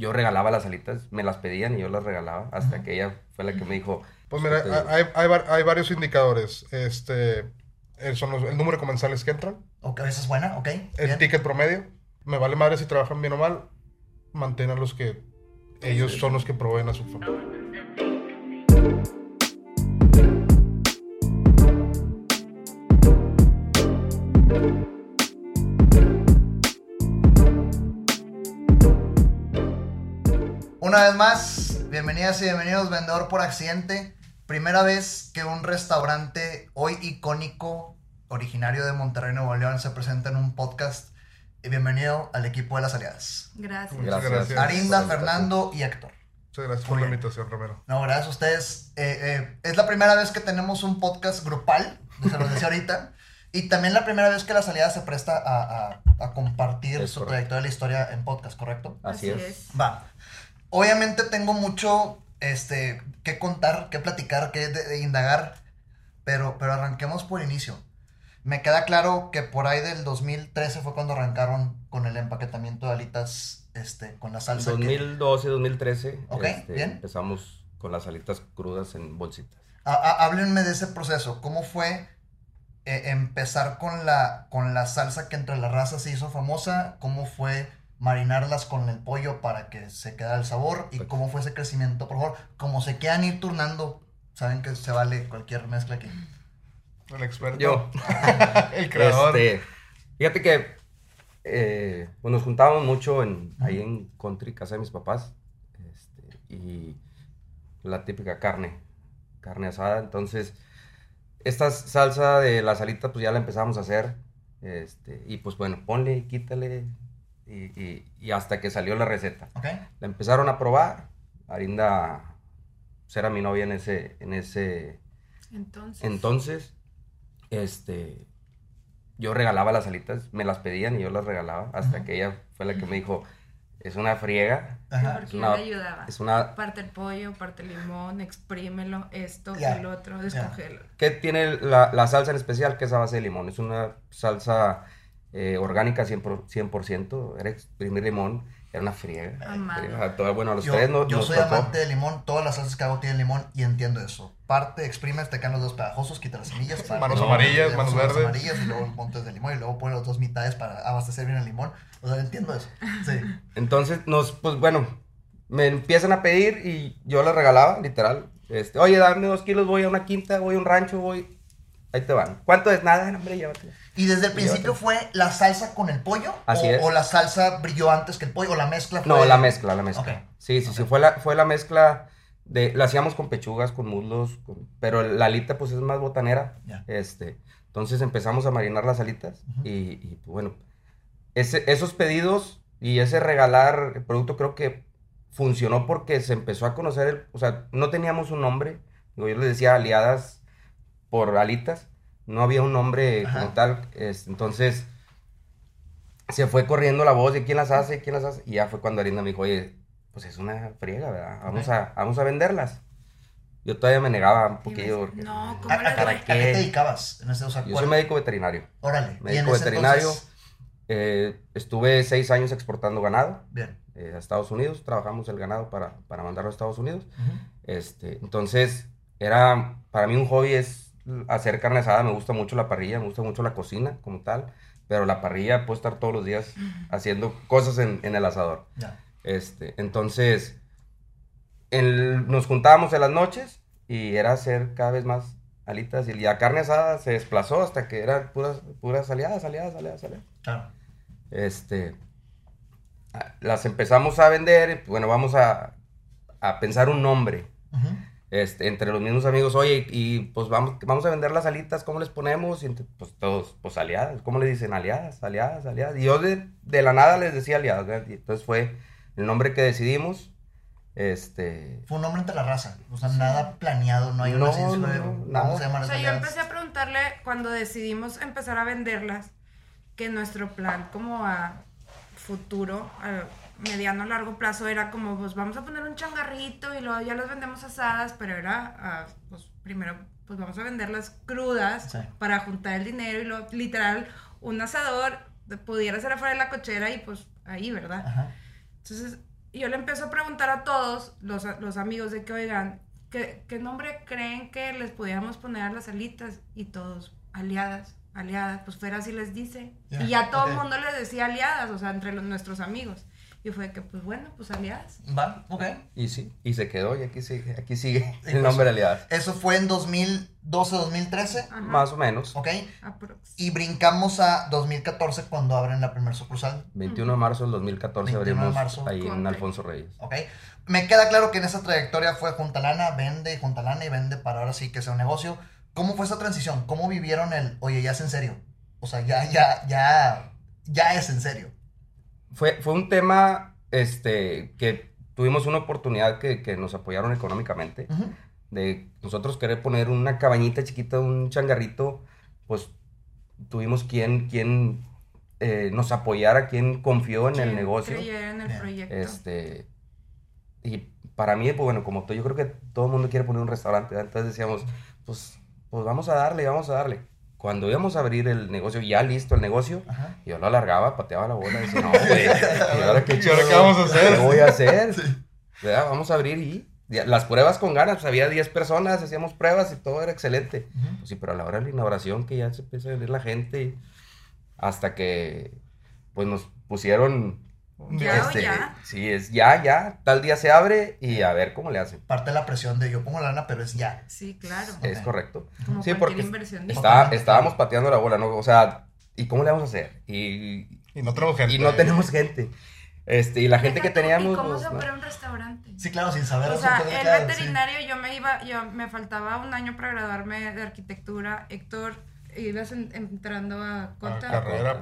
yo regalaba las alitas, me las pedían y yo las regalaba, hasta que ella fue la que me dijo... Pues mira, este, hay, hay, var- hay varios indicadores. Este, son los- el número de comensales que entran, Ok, esa es buena, ok. el bien. ticket promedio. Me vale madre si trabajan bien o mal. Mantengan los que ellos son los que proveen a su familia. Una vez más, bienvenidas y bienvenidos, vendedor por accidente. Primera vez que un restaurante hoy icónico, originario de Monterrey, Nuevo León, se presenta en un podcast. Y bienvenido al equipo de las aliadas. Gracias. Muchas Gracias. gracias. Arinda, por la Fernando y Héctor. Muchas gracias por la invitación, Romero. No, gracias a ustedes. Eh, eh, es la primera vez que tenemos un podcast grupal, se los decía ahorita. Y también la primera vez que la salida se presta a, a- a compartir Es su correcto. trayectoria de la historia en podcast, ¿correcto? Así, es. Va. Obviamente tengo mucho este, que contar, que platicar, que de- de indagar, pero, pero arranquemos por inicio. Me queda claro que por ahí del 2013 fue cuando arrancaron con el empaquetamiento de alitas este, con la salsa. que- 2012, 2013, Ok, este, bien. empezamos con las alitas crudas en bolsitas. Há- háblenme de ese proceso. ¿Cómo fue eh, empezar con la, con la salsa que entre las razas se hizo famosa? ¿Cómo fue marinarlas con el pollo para que se quedara el sabor? ¿Y cómo fue ese crecimiento? Por favor, como se quieran ir turnando, saben que se vale cualquier mezcla aquí. El experto. Yo, el creador. este, fíjate que eh, pues nos juntábamos mucho en, ahí en country, casa de mis papás, este, y la típica carne, carne asada, entonces esta salsa de la salita pues ya la empezamos a hacer, este, y pues bueno, ponle, quítale, y, y- y hasta que salió la receta. La empezaron a probar, Arinda pues, era mi novia en ese, en ese Entonces. entonces, este, yo regalaba las alitas, me las pedían y yo las regalaba, hasta que ella fue la que me dijo, es una friega, Ajá. Porque una- yo le ayudaba. es una, Parte el pollo, parte el limón, exprímelo, esto lo otro, descongelo. ¿qué tiene la, la salsa en especial? Que es a base de limón, es una salsa eh, orgánica 100%, 100%, era exprimir limón, era una friega. Friega. Todo- bueno, a los Yo, tres no, yo soy tocó. amante de limón, todas las salsas que hago tienen limón y entiendo eso. Parte, exprimes, te quedan los dos pegajosos, quita las semillas. parte, Manos no, amarillas, manos verdes. amarillas y luego montes de limón y luego pones las dos mitades para abastecer bien el limón. O sea, entiendo eso. Sí. Entonces, nos, pues bueno, me empiezan a pedir y yo les regalaba, literal. Este, oye, dame dos kilos, voy a una quinta, voy a un rancho, voy. Ahí te van. ¿Cuánto es? Nada, hombre, llévatelo. Y desde el principio fue la salsa con el pollo Así o, es. o la salsa brilló antes que el pollo o la mezcla fue No, la mezcla, la mezcla. Ok. Sí, sí, sí, fue la, fue la mezcla de, la hacíamos con pechugas, con muslos, con- pero la alita pues es más botanera. Ya. Este, entonces empezamos a marinar las alitas Ujú. y, y, pues, bueno, ese, esos pedidos y ese regalar el producto creo que funcionó porque se empezó a conocer, el, o sea, no teníamos un nombre, yo les decía aliadas por alitas, no había un nombre Ajá. como tal, este, entonces se fue corriendo la voz de quién las hace, quién las hace, y ya fue cuando Arinda me dijo, oye, pues es una friega, ¿verdad? Vamos, a, vamos a venderlas. Yo todavía me negaba un poquillo. porque- no, ¿A, ¿cómo a- le a- qué te dedicabas en ese o sea, Yo soy médico veterinario. Órale. médico veterinario. entonces- Eh, estuve seis años exportando ganado Bien. eh, a Estados Unidos. Trabajamos el ganado para, para mandarlo a Estados Unidos. Este, entonces, era, para mí un hobby es hacer carne asada. Me gusta mucho la parrilla, me gusta mucho la cocina como tal. Pero la parrilla puedo estar todos los días haciendo cosas en, en el asador. Este, entonces, el- nos juntábamos en las noches y era hacer cada vez más alitas. Y la carne asada se desplazó hasta que eran puras, puras aliadas, aliadas, aliadas, aliadas. Claro. Este, las empezamos a vender, bueno, vamos a, a pensar un nombre. Este, entre los mismos amigos, oye, y pues vamos, vamos a vender las alitas, ¿cómo les ponemos? Y pues todos, pues aliadas, ¿cómo le dicen? Aliadas, aliadas, aliadas. Y yo de, de la nada les decía aliadas, ¿verdad? Y entonces fue el nombre que decidimos. Este, Fue un nombre entre la raza. O sea, nada planeado, no hay una No, así, no, de, no, nada. O sea, yo empecé a preguntarle cuando decidimos empezar a venderlas que nuestro plan como a futuro, a mediano largo plazo era como pues vamos a poner un changarrito y luego ya las vendemos asadas, pero era ah, pues primero pues vamos a venderlas crudas Sí. para juntar el dinero y luego literal un asador pudiera ser afuera de la cochera y pues ahí, ¿verdad? Ajá. Entonces, yo le empiezo a preguntar a todos los, los amigos de que, oigan, ¿qué, ¿qué nombre creen que les pudiéramos poner a las alitas? Y todos, aliadas, aliadas, pues fuera así les dice. Y ya todo el mundo les decía aliadas, o sea, entre los, nuestros amigos. Y fue que, pues bueno, pues aliadas. Va, ok. Y sí, y se quedó y aquí sigue, aquí sigue Y el pues- nombre Aliadas. Eso fue en 2012, 2013. Ajá, Más o menos. Ok. aprox. Y brincamos a 2014 cuando abren la primera sucursal. 21 de marzo del 2014 21 de abrimos marzo. ahí en. Alfonso Reyes. Ok. Me queda claro que en esa trayectoria fue junta lana, vende, junta lana y vende para ahora sí que sea un negocio. ¿Cómo fue esa transición? ¿Cómo vivieron el, oye, ya es en serio? O sea, ya, ya, ya, ya es en serio. Fue, fue un tema este, que tuvimos una oportunidad que, que nos apoyaron económicamente. De nosotros querer poner una cabañita chiquita, un changarrito, pues tuvimos quien, quien eh, nos apoyara, quien confió en el negocio. En el proyecto. Este, y para mí, pues bueno, como tú, yo creo que todo el mundo quiere poner un restaurante, ¿verdad? entonces decíamos, pues, pues vamos a darle, vamos a darle. Cuando íbamos a abrir el negocio, ya listo el negocio, Ajá. yo lo alargaba, pateaba la bola y decía, no, güey, ¿y ahora qué, ¿Y ahora qué vamos a hacer? ¿Qué voy a hacer? ¿Verdad? Vamos a abrir y las pruebas con ganas, pues había 10 personas, hacíamos pruebas y todo era excelente. Pues sí, pero a la hora de la inauguración que ya se empieza a venir la gente hasta que pues nos pusieron Ya este, ya. sí, es ya, ya, tal día se abre y a ver cómo le hacen. Parte de la presión de yo pongo lana, pero es ya. Sí, claro. Es correcto. Como Sí, porque inversión. está- estábamos pateando la bola, ¿no? O sea, ¿y cómo le vamos a hacer? Y, Y no tenemos gente. y no tenemos gente. Este, y la gente que teníamos. ¿Y cómo pues, se no. abre un restaurante? Sí, claro, sin saber. O sea, el claro, sí. veterinario, yo me iba, yo me faltaba un año para graduarme de arquitectura. Héctor, ibas en- entrando a A contar. carrera Sí.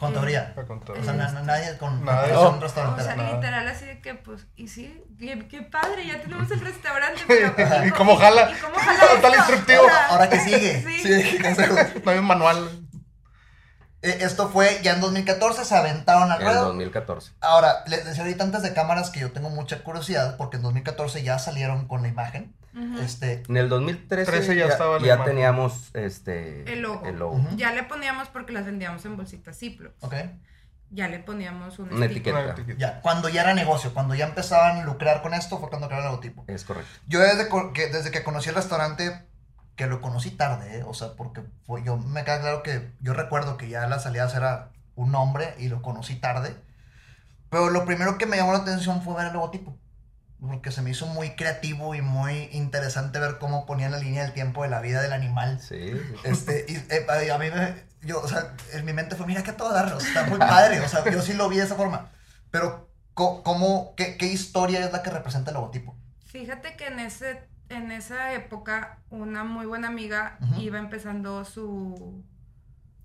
Contaduría. O sea, na- na- nadie con de preparación eso. O sea, Nada. literal así de que, pues, y sí, qué, qué padre, ya tenemos el restaurante, pero... ¿Y cómo jala? ¿Y cómo jala instructivo. Sea, Ahora que sigue. Sí. Sí. No hay un manual. Eh, Esto fue ya en 2014, se aventaron al En ruedo. 2014. Ahora, les decía ahorita antes de cámaras que yo tengo mucha curiosidad porque en 2014 ya salieron con la imagen. Ujú. Este, En el 2013 13 ya ya, ya teníamos este, El logo. Ujú. Ya le poníamos porque las vendíamos en bolsitas Ziploc. ok. Ya le poníamos un Una sticker. etiqueta. Una etiqueta. Ya, cuando ya era negocio, cuando ya empezaban a lucrar con esto, fue cuando crearon el logotipo. Es correcto. Yo desde que, desde que conocí el restaurante, que lo conocí tarde, ¿eh? o sea, porque fue, yo me queda claro que yo recuerdo que ya las salidas era un nombre y lo conocí tarde. Pero lo primero que me llamó la atención fue ver el logotipo. Porque se me hizo muy creativo y muy interesante ver cómo ponían la línea del tiempo de la vida del animal. Sí. Este, y eh, a mí me, yo, o sea, en mi mente fue, mira que todo está muy padre, o sea, yo sí lo vi de esa forma. Pero, ¿cómo, qué, qué historia es la que representa el logotipo? Fíjate que en ese en esa época una muy buena amiga iba empezando su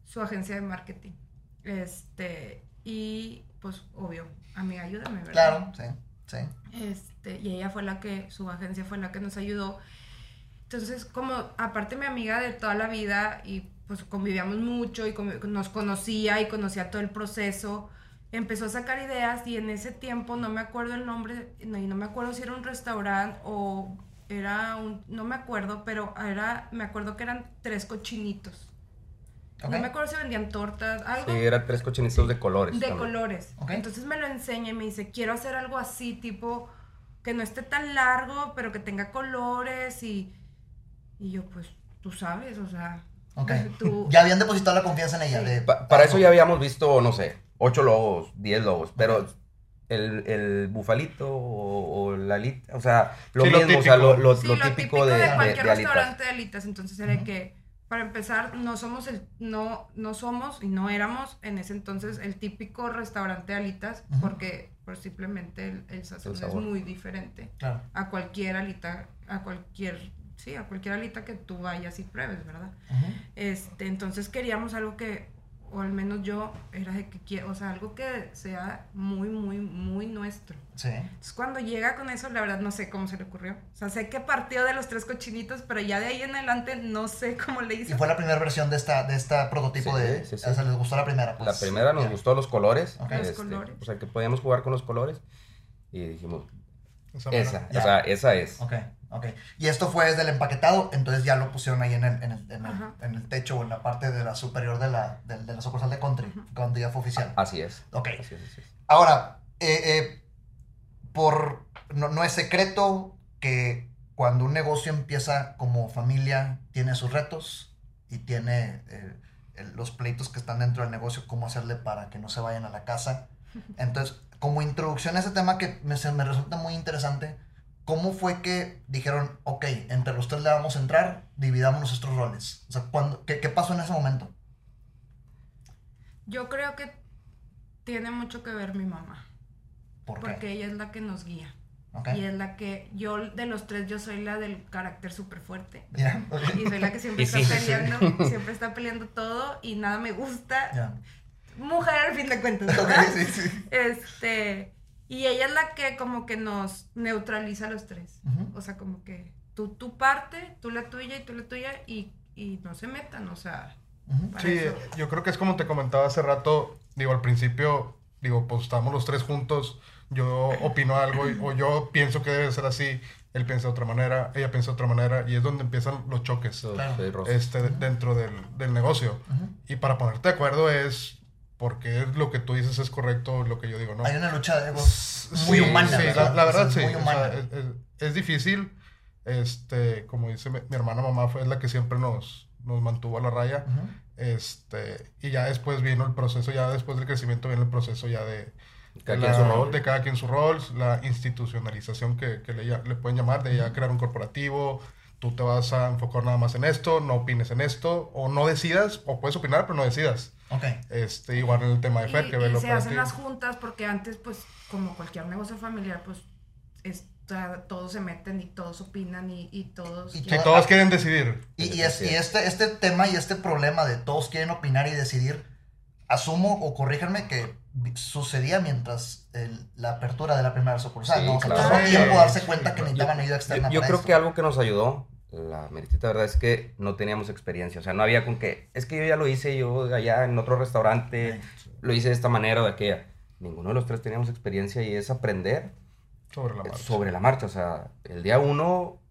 su agencia de marketing. Este, y pues obvio, amiga, ayúdame, ¿verdad? Claro, sí, sí. Este, y ella fue la que, su agencia fue la que nos ayudó. Entonces, como aparte mi amiga de toda la vida y pues convivíamos mucho y nos conocía y conocía todo el proceso, empezó a sacar ideas y en ese tiempo no me acuerdo el nombre, no, y no me acuerdo si era un restaurante o era un, no me acuerdo, pero era, me acuerdo que eran tres cochinitos. No me acuerdo si vendían tortas, algo Sí, eran tres cochinitos de colores. de también. colores. Entonces me lo enseña y me dice, quiero hacer algo así, tipo, que no esté tan largo, pero que tenga colores y, y yo, pues, tú sabes, o sea, Ok. tú... Ya habían depositado la confianza en ella. Sí. De, Pa- para eso ya habíamos visto, no sé, ocho lobos, diez lobos, pero el, el bufalito o, o la alita, o sea, lo Sí, lo mismo, o sea, lo, típico. lo- Sí, lo lo típico, de, de- cualquier de alitas. restaurante de alitas. Entonces era que, para empezar, no somos el, no, no somos y no éramos en ese entonces el típico restaurante de alitas, porque pues, simplemente el, el sazón El es muy diferente. Claro. a cualquier alita, a cualquier, sí, a cualquier alita que tú vayas y pruebes, ¿verdad? Este, entonces queríamos algo que, o al menos yo, era de que quiero, o sea, algo que sea muy, muy, muy nuestro. Sí. Entonces cuando llega con eso, la verdad no sé cómo se le ocurrió. O sea, sé que partió de los tres cochinitos, pero ya de ahí en adelante no sé cómo le Y hizo. fue la primera versión de esta, de esta prototipo Sí, de... sí, sí. O sea, les gustó la primera. pues. La primera nos Ya. gustó los colores. Los este, colores. o sea, que podíamos jugar con los colores y dijimos, Esa esa, mera. Ya. o sea, esa es. Ok, ok. Y esto fue desde el empaquetado, entonces ya lo pusieron ahí en el, en el, en el, Ajá. en el techo o en la parte de la superior de la, de, de la sucursal de Country, cuando ya fue oficial. Así es. Ok. Así es, así es. Ahora, eh, eh, por, no, no es secreto que cuando un negocio empieza como familia, tiene sus retos y tiene eh, el- los pleitos que están dentro del negocio, cómo hacerle para que no se vayan a la casa. Entonces, como introducción a ese tema que me, se me resulta muy interesante, ¿cómo fue que dijeron, ok, entre los tres le vamos a entrar, dividamos nuestros roles? O sea, ¿cuándo- qué, qué pasó en ese momento? Yo creo que tiene mucho que ver mi mamá, ¿Por qué? porque ella es la que nos guía. Ok. Y es la que, yo de los tres, yo soy la del carácter súper fuerte. Ok. Y soy la que siempre está sí, sí, sí. peleando, siempre está peleando todo y nada me gusta. Mujer al fin de cuentas, Ok, ¿verdad? sí, sí. Este, y ella es la que como que nos neutraliza a los tres. Ujú. O sea, como que tú tu parte, tú la tuya y tú la tuya y, y no se metan, o sea, Sí, eso. yo creo que es como te comentaba hace rato, digo, al principio, digo, pues estamos los tres juntos, yo opino algo y- o yo pienso que debe ser así, él piensa de otra manera, ella piensa de otra manera y es donde empiezan los choques Claro. este, de- dentro del, del negocio. Y para ponerte de acuerdo es porque lo que tú dices es correcto, lo que yo digo no. Hay una lucha de egos muy Sí, humana. sí, ¿verdad? la, la verdad Es sí. Muy o humana. sea, es, es- es difícil. Este, como dice mi, mi hermana mamá, fue la que siempre nos, nos mantuvo a la raya. Ujú. Este, y ya después vino el proceso, ya después del crecimiento viene el proceso ya de, Cada de quien la- su rol. de cada quien su rol, la institucionalización que, que le, le pueden llamar, de ya crear un corporativo, tú te vas a enfocar nada más en esto, no opines en esto, o no decidas, o puedes opinar, pero no decidas. Ok. Este, igual en el tema de Fer, y, que ve lo se hacen las juntas porque antes, pues, como cualquier negocio familiar, pues, está- todos se meten y todos opinan y, y todos... Y quieren- todos quieren decidir. Y, y es- y este, este tema y este problema de todos quieren opinar y decidir, asumo o corríjanme que sucedía mientras el- la apertura de la primera sucursal, Sí, ¿no? O sea, claro. tiempo darse cuenta Sí, que necesitaban ayuda Yo, externa yo para creo esto. que algo que nos ayudó, la meritita verdad, es que no teníamos experiencia. O sea, no había con que, es que yo ya lo hice, yo allá en otro restaurante, lo hice de esta manera o de aquella. Ninguno de los tres teníamos experiencia y es aprender Sobre la marcha. sobre la marcha. O sea, el día uno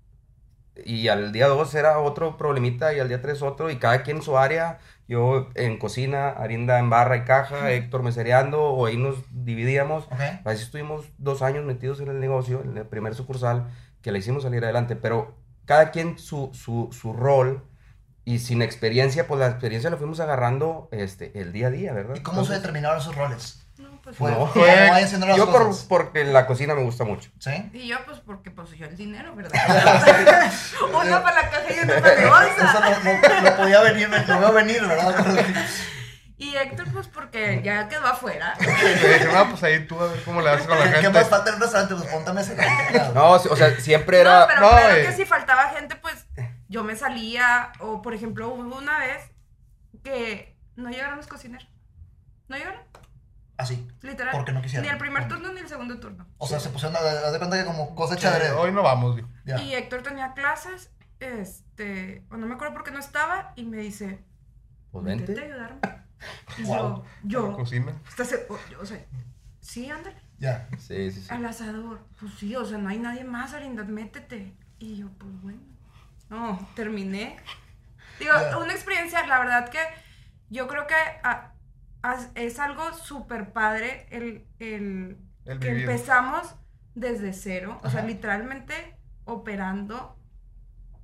y al día dos era otro problemita y al día tres otro y cada quien en su área. Yo en cocina, Arinda en barra y caja, Héctor mesereando o ahí nos dividíamos. Ok. Así estuvimos dos años metidos en el negocio, en el primer sucursal, que la hicimos salir adelante, pero cada quien su, su, su rol y sin experiencia, pues la experiencia la fuimos agarrando este, el día a día, ¿verdad? ¿Y cómo se determinaron esos roles? No, pues, Fue, No. Yo por, porque la cocina me gusta mucho. ¿Sí? Y yo, pues, porque pues yo el dinero, ¿verdad? uno para la caja y uno para la Eso bolsa. no, no- no podía venir, me lo veo venir, ¿verdad? Y Héctor, pues, porque ya quedó afuera. Dije, no, pues ahí tú a ver cómo le haces con la ¿Qué gente. más falta en un restaurante? Pues póntame ese. No, o sea, siempre No, era... pero no, claro eh. que si faltaba gente, pues yo me salía. O, por ejemplo, hubo una vez que no llegaron los cocineros. No llegaron, Así. literal. Porque no quisieron. Ni el primer turno ni el segundo turno. O sea, se pusieron a haz de cuenta que como cosecha de hoy no vamos, digo. Ya. Y Héctor tenía clases, este, o no me acuerdo por qué no estaba, y me dice, Pues "Vente ayudarme. Y Wow. yo, yo, Cocina. estás, o, yo, o sea, sí, ándale, Ya. Sí, sí, sí. al asador. Pues sí, o sea, no hay nadie más, Arinda, métete. Y yo, pues bueno. No, terminé. Digo, una experiencia, la verdad que yo creo que ah, es algo súper padre el, el, El que empezamos desde cero, o sea, literalmente operando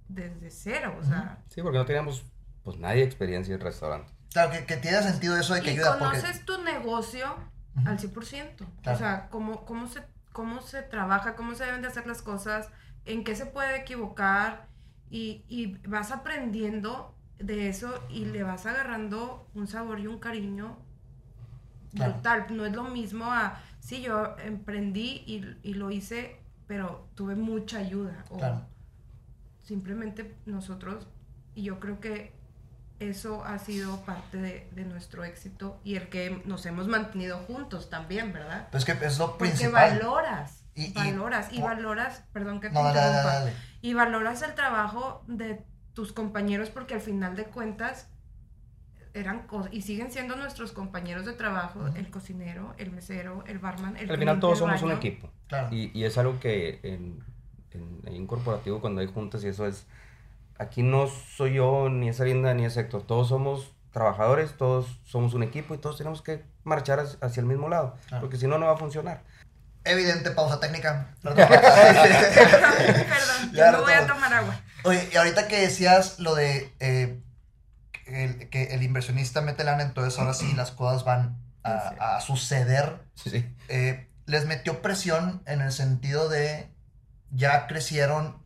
desde cero, o sea. Sí, porque no teníamos pues nadie experiencia en restaurante. Claro, que, que tiene sentido eso de que Y ayuda porque... conoces tu negocio al 100%. Claro. O sea, cómo, cómo, se, cómo se trabaja, cómo se deben de hacer las cosas, en qué se puede equivocar y, y vas aprendiendo de eso y le vas agarrando un sabor y un cariño Claro. brutal. No es lo mismo a, sí, yo emprendí y, y lo hice, pero tuve mucha ayuda. O Claro. simplemente nosotros, y yo creo que eso ha sido parte de, de nuestro éxito y el que nos hemos mantenido juntos también, ¿verdad? Pues que es lo Porque principal. valoras, Y- y- valoras, y valoras, perdón que te No, dale, dale, interrumpa, dale. y valoras el trabajo de tus compañeros porque al final de cuentas eran y siguen siendo nuestros compañeros de trabajo, el cocinero, el mesero, el barman, el Al final todos somos un equipo. Claro. Y, y es algo que en, en, en corporativo, cuando hay juntas y eso es, aquí no soy yo, ni es Arinda, ni es Héctor, todos somos trabajadores, todos somos un equipo y todos tenemos que marchar hacia el mismo lado, Claro. porque si no, no va a funcionar. Evidente pausa técnica. Perdón. Perdón, Ya yo me voy a tomar agua. Oye, y ahorita que decías lo de eh, el- que el inversionista mete lana, entonces ahora sí las cosas van a, a suceder. Sí, sí. Eh, les metió presión en el sentido de ya crecieron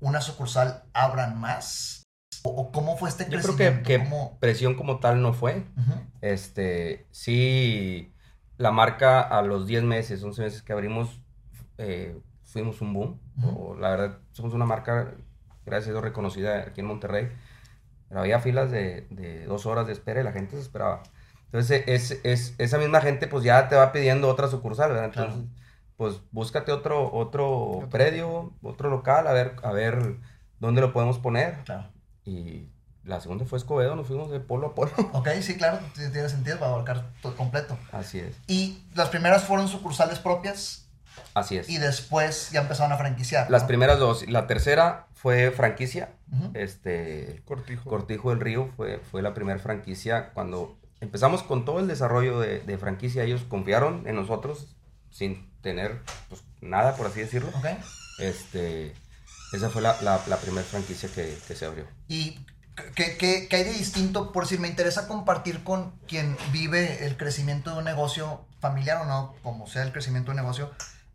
una sucursal, abran más. ¿O, o cómo fue este Yo creo crecimiento? que, que ¿Cómo? presión como tal no fue. Ujú, Este, sí, la marca a los 10 meses, 11 meses que abrimos, eh, fuimos un boom. Ujú. O, la verdad, somos una marca, gracias a Dios, reconocida aquí en Monterrey. Pero había filas de, de dos horas de espera y la gente se esperaba. Entonces, es, es, esa misma gente pues ya te va pidiendo otra sucursal, ¿verdad? Claro. Pues búscate otro, otro Otro. predio, otro local, a ver, a ver dónde lo podemos poner. Claro. Y la segunda fue Escobedo, nos fuimos de polo a polo. Ok, sí, claro, tiene sentido para abarcar todo completo. Así es, Y las primeras fueron sucursales propias así es. y después ya empezaron a franquiciar. Las ¿no? primeras dos. La tercera fue franquicia. Este, Cortijo. Cortijo del Río fue, fue la primera franquicia. Cuando empezamos con todo el desarrollo de, de franquicia, ellos confiaron en nosotros sin tener pues, nada, por así decirlo. Ok. Este, esa fue la, la, la primera franquicia que, que se abrió. ¿Y qué, qué- qué hay de distinto? Por si me interesa compartir con quien vive el crecimiento de un negocio, familiar o no, como sea el crecimiento de un negocio,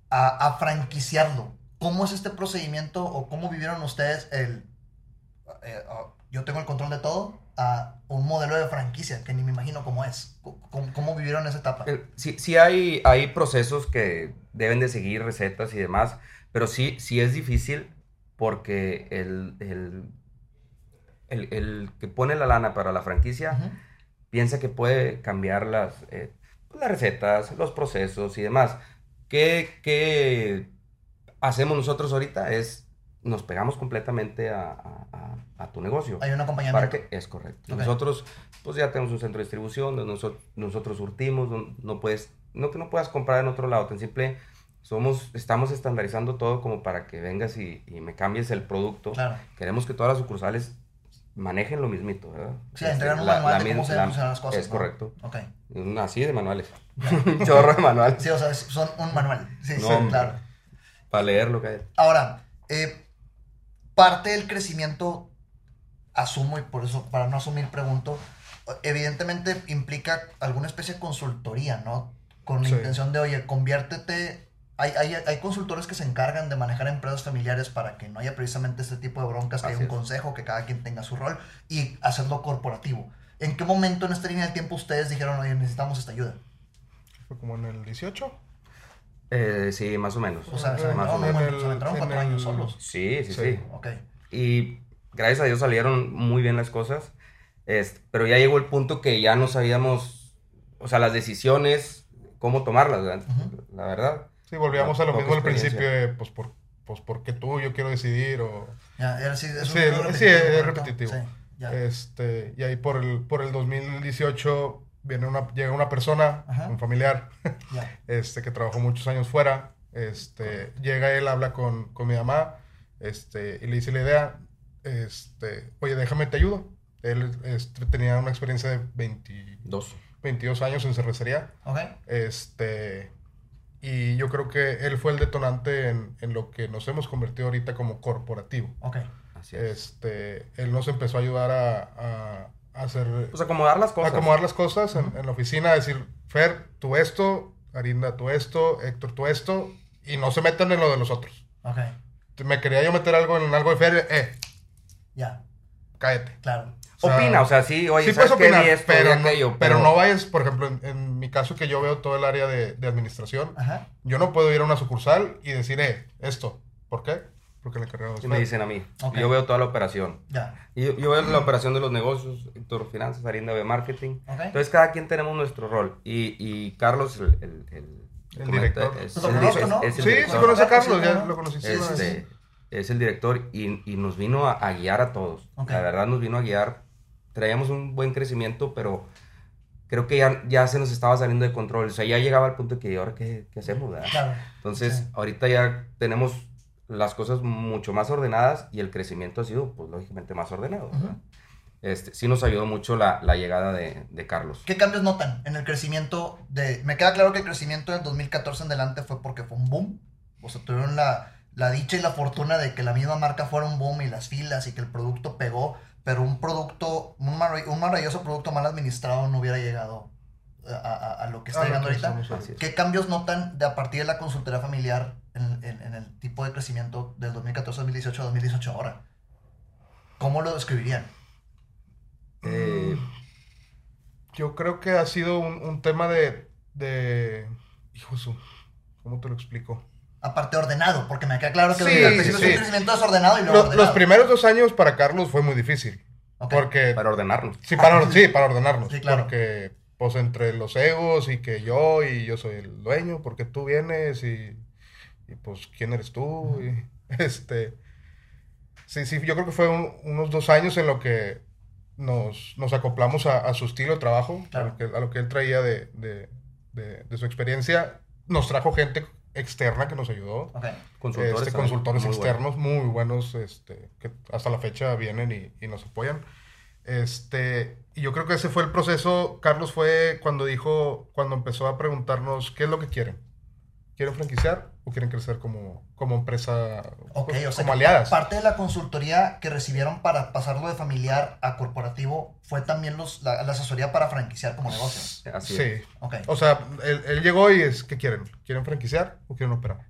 a, a franquiciarlo. ¿Cómo es este procedimiento o cómo vivieron ustedes el... eh, ah, yo tengo el control de todo a un modelo de franquicia que ni me imagino cómo es. ¿Cómo, cómo vivieron esa etapa? Sí, sí hay, hay procesos que deben de seguir, recetas y demás, pero sí, sí es difícil porque el, el, el- el que pone la lana para la franquicia piensa que puede cambiar las, eh, las recetas, los procesos y demás. ¿Qué, qué hacemos nosotros ahorita? Es nos pegamos completamente a, a- a- a tu negocio. Hay un ¿Para acompañamiento. qué? Es correcto. Nosotros, pues ya tenemos un centro de distribución donde nosotros, nosotros surtimos, no, puedes, no que no puedas comprar en otro lado, tan simple, somos, estamos estandarizando todo como para que vengas y, y me cambies el producto. Claro. Queremos que todas las sucursales manejen lo mismito, ¿verdad? Sí, Este, entregan un manual la de cómo se la- funcionan las cosas. Es ¿no? correcto. Ok. Así de manuales. un chorro de manuales. Sí, o sea, son un manual. Sí, No, sí, claro. Para leer lo que hay. Ahora, eh, parte del crecimiento, asumo, y por eso, para no asumir, pregunto, evidentemente implica alguna especie de consultoría, ¿no? Con la Sí. intención de, oye, conviértete. Hay, hay, hay consultores que se encargan de manejar empresas familiares para que no haya precisamente este tipo de broncas, que haya un es. consejo, que cada quien tenga su rol y hacerlo corporativo. ¿En qué momento en esta línea del tiempo ustedes dijeron, oye, necesitamos esta ayuda? Fue como en el 18. Eh, sí, más o menos. O sea, se más aventaron, o menos. bueno, se aventaron en cuatro el- años solos. Sí, sí, Sí. sí. Ok. Y gracias a Dios salieron muy bien las cosas. Este, pero ya llegó el punto que ya no sabíamos, o sea, las decisiones, cómo tomarlas, la verdad. Sí, volvíamos a lo mismo al principio de, pues, por, pues, ¿por qué tú? Yo quiero decidir o... Ya, era así, es Sí, sí, es repetitivo. Sí, ya. Este, y ahí por el, por el 2018 viene una, llega una persona, Ajá. un familiar, ya. este, que trabajó muchos años fuera. Este, llega él, habla con, con mi mamá, este, y le dice la idea, este, oye, déjame te ayudo. Él este, tenía una experiencia de 20 Dos. 22 años en cervecería. Ok. Este, y yo creo que él fue el detonante en, en lo que nos hemos convertido ahorita como corporativo. Ok. Así es. Este, él nos empezó a ayudar a, a- hacer, Pues acomodar las cosas. acomodar las cosas en, en la oficina, decir, Fer, tú esto, Arinda, tú esto, Héctor, tú esto, y no se metan en lo de los otros. Ok. Me quería yo meter algo en algo de Fer, eh, Ya. cállate. Claro. O sea, Opina, o sea, sí, oye, sí ¿sabes puedes qué? opinar, Ni esto, pero, no, aquello, pero no vayas, por ejemplo, en, en mi caso que yo veo todo el área de, de administración, Ajá. yo no puedo ir a una sucursal y decir, eh, esto. ¿Por qué? Porque le encargado Y me dicen a mí. Yo veo toda la operación. Ya. Y yo, yo veo la operación de los negocios, Héctor Finanzas, Arinda de Marketing. Entonces, cada quien tenemos nuestro rol. Y, y Carlos, el, el, el- El director. Es, lo el, conozco, es- ¿no? es el Sí, sí conoce a Carlos, ya lo conocí. sí, Este, es el director y, y nos vino a, a guiar a todos. Ok. La verdad nos vino a guiar. Traíamos un buen crecimiento, pero creo que ya, ya se nos estaba saliendo de control. O sea, ya llegaba al punto que, ¿y ahora qué, qué hacemos? verdad? Claro. Entonces, Sí. ahorita ya tenemos las cosas mucho más ordenadas y el crecimiento ha sido, pues, lógicamente más ordenado. ¿verdad? Ujú. este, sí nos ayudó mucho la, la llegada de, de Carlos. ¿Qué cambios notan en el crecimiento de... Me queda claro que el crecimiento del 2014 en adelante fue porque fue un boom. O sea, tuvieron la, la dicha y la fortuna de que la misma marca fuera un boom y las filas y que el producto pegó, pero un producto, un, marav- un maravilloso producto mal administrado no hubiera llegado a, a- a lo que está Ah, llegando ahorita. ¿Qué cambios notan de a partir de la consultoría familiar en, en- en el tipo de crecimiento del 2014, 2018, 2018 ahora? ¿Cómo lo describirían? Eh, Yo creo que ha sido un, un tema de, de... Hijo ¿cómo te lo explico? Aparte ordenado, porque me queda claro que Sí, al principio sí. es un crecimiento desordenado y luego Los, ordenado. los primeros dos años para Carlos fue muy difícil. Porque... para ordenarnos. Sí, para, sí, para. Sí, claro. Porque, pues, entre los egos y que yo y yo soy el dueño, porque tú vienes y, y pues, ¿quién eres tú? Y, este, sí, sí, yo creo que fue un- unos dos años en lo que nos, nos acoplamos a, a su estilo de trabajo, Claro. a, lo que, a lo que él traía de, de- de- de su experiencia. Nos trajo gente externa que nos ayudó. Ok. Consultores, Este, consultores muy externos muy buenos, este, que hasta la fecha vienen y, y nos apoyan. Este, y yo creo que ese fue el proceso. Carlos fue cuando dijo, cuando empezó a preguntarnos qué es lo que quieren. ¿Quieren franquiciar o quieren crecer como, como empresa, pues, o sea, como aliadas? parte de la consultoría que recibieron para pasarlo de familiar a corporativo fue también los, la, la asesoría para franquiciar como negocio. Así es. Sí. Ok. O sea, él, él llegó y es, ¿qué quieren? ¿Quieren franquiciar o quieren operar?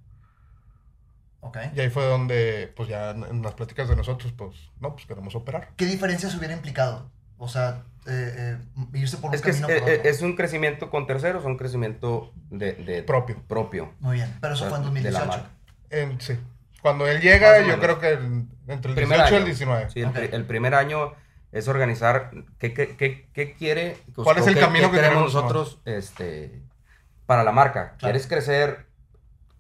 Ok. Y ahí fue donde, pues ya en, en las pláticas de nosotros, pues, no, pues queremos operar. ¿Qué diferencias hubiera implicado? O sea, eh, eh, irse por un Es que camino eh, es un crecimiento con terceros, un crecimiento de, de- Propio. propio. Muy bien, pero eso fue en de la 2018. marca. En- sí. Cuando él llega, o yo creo que en- entre el Primer 18 y el año. 19. Sí, el, primer año es organizar qué, qué, qué- qué quiere, ¿Cuál es o el qué- camino qué que queremos nosotros este, para la marca. Claro. ¿Quieres crecer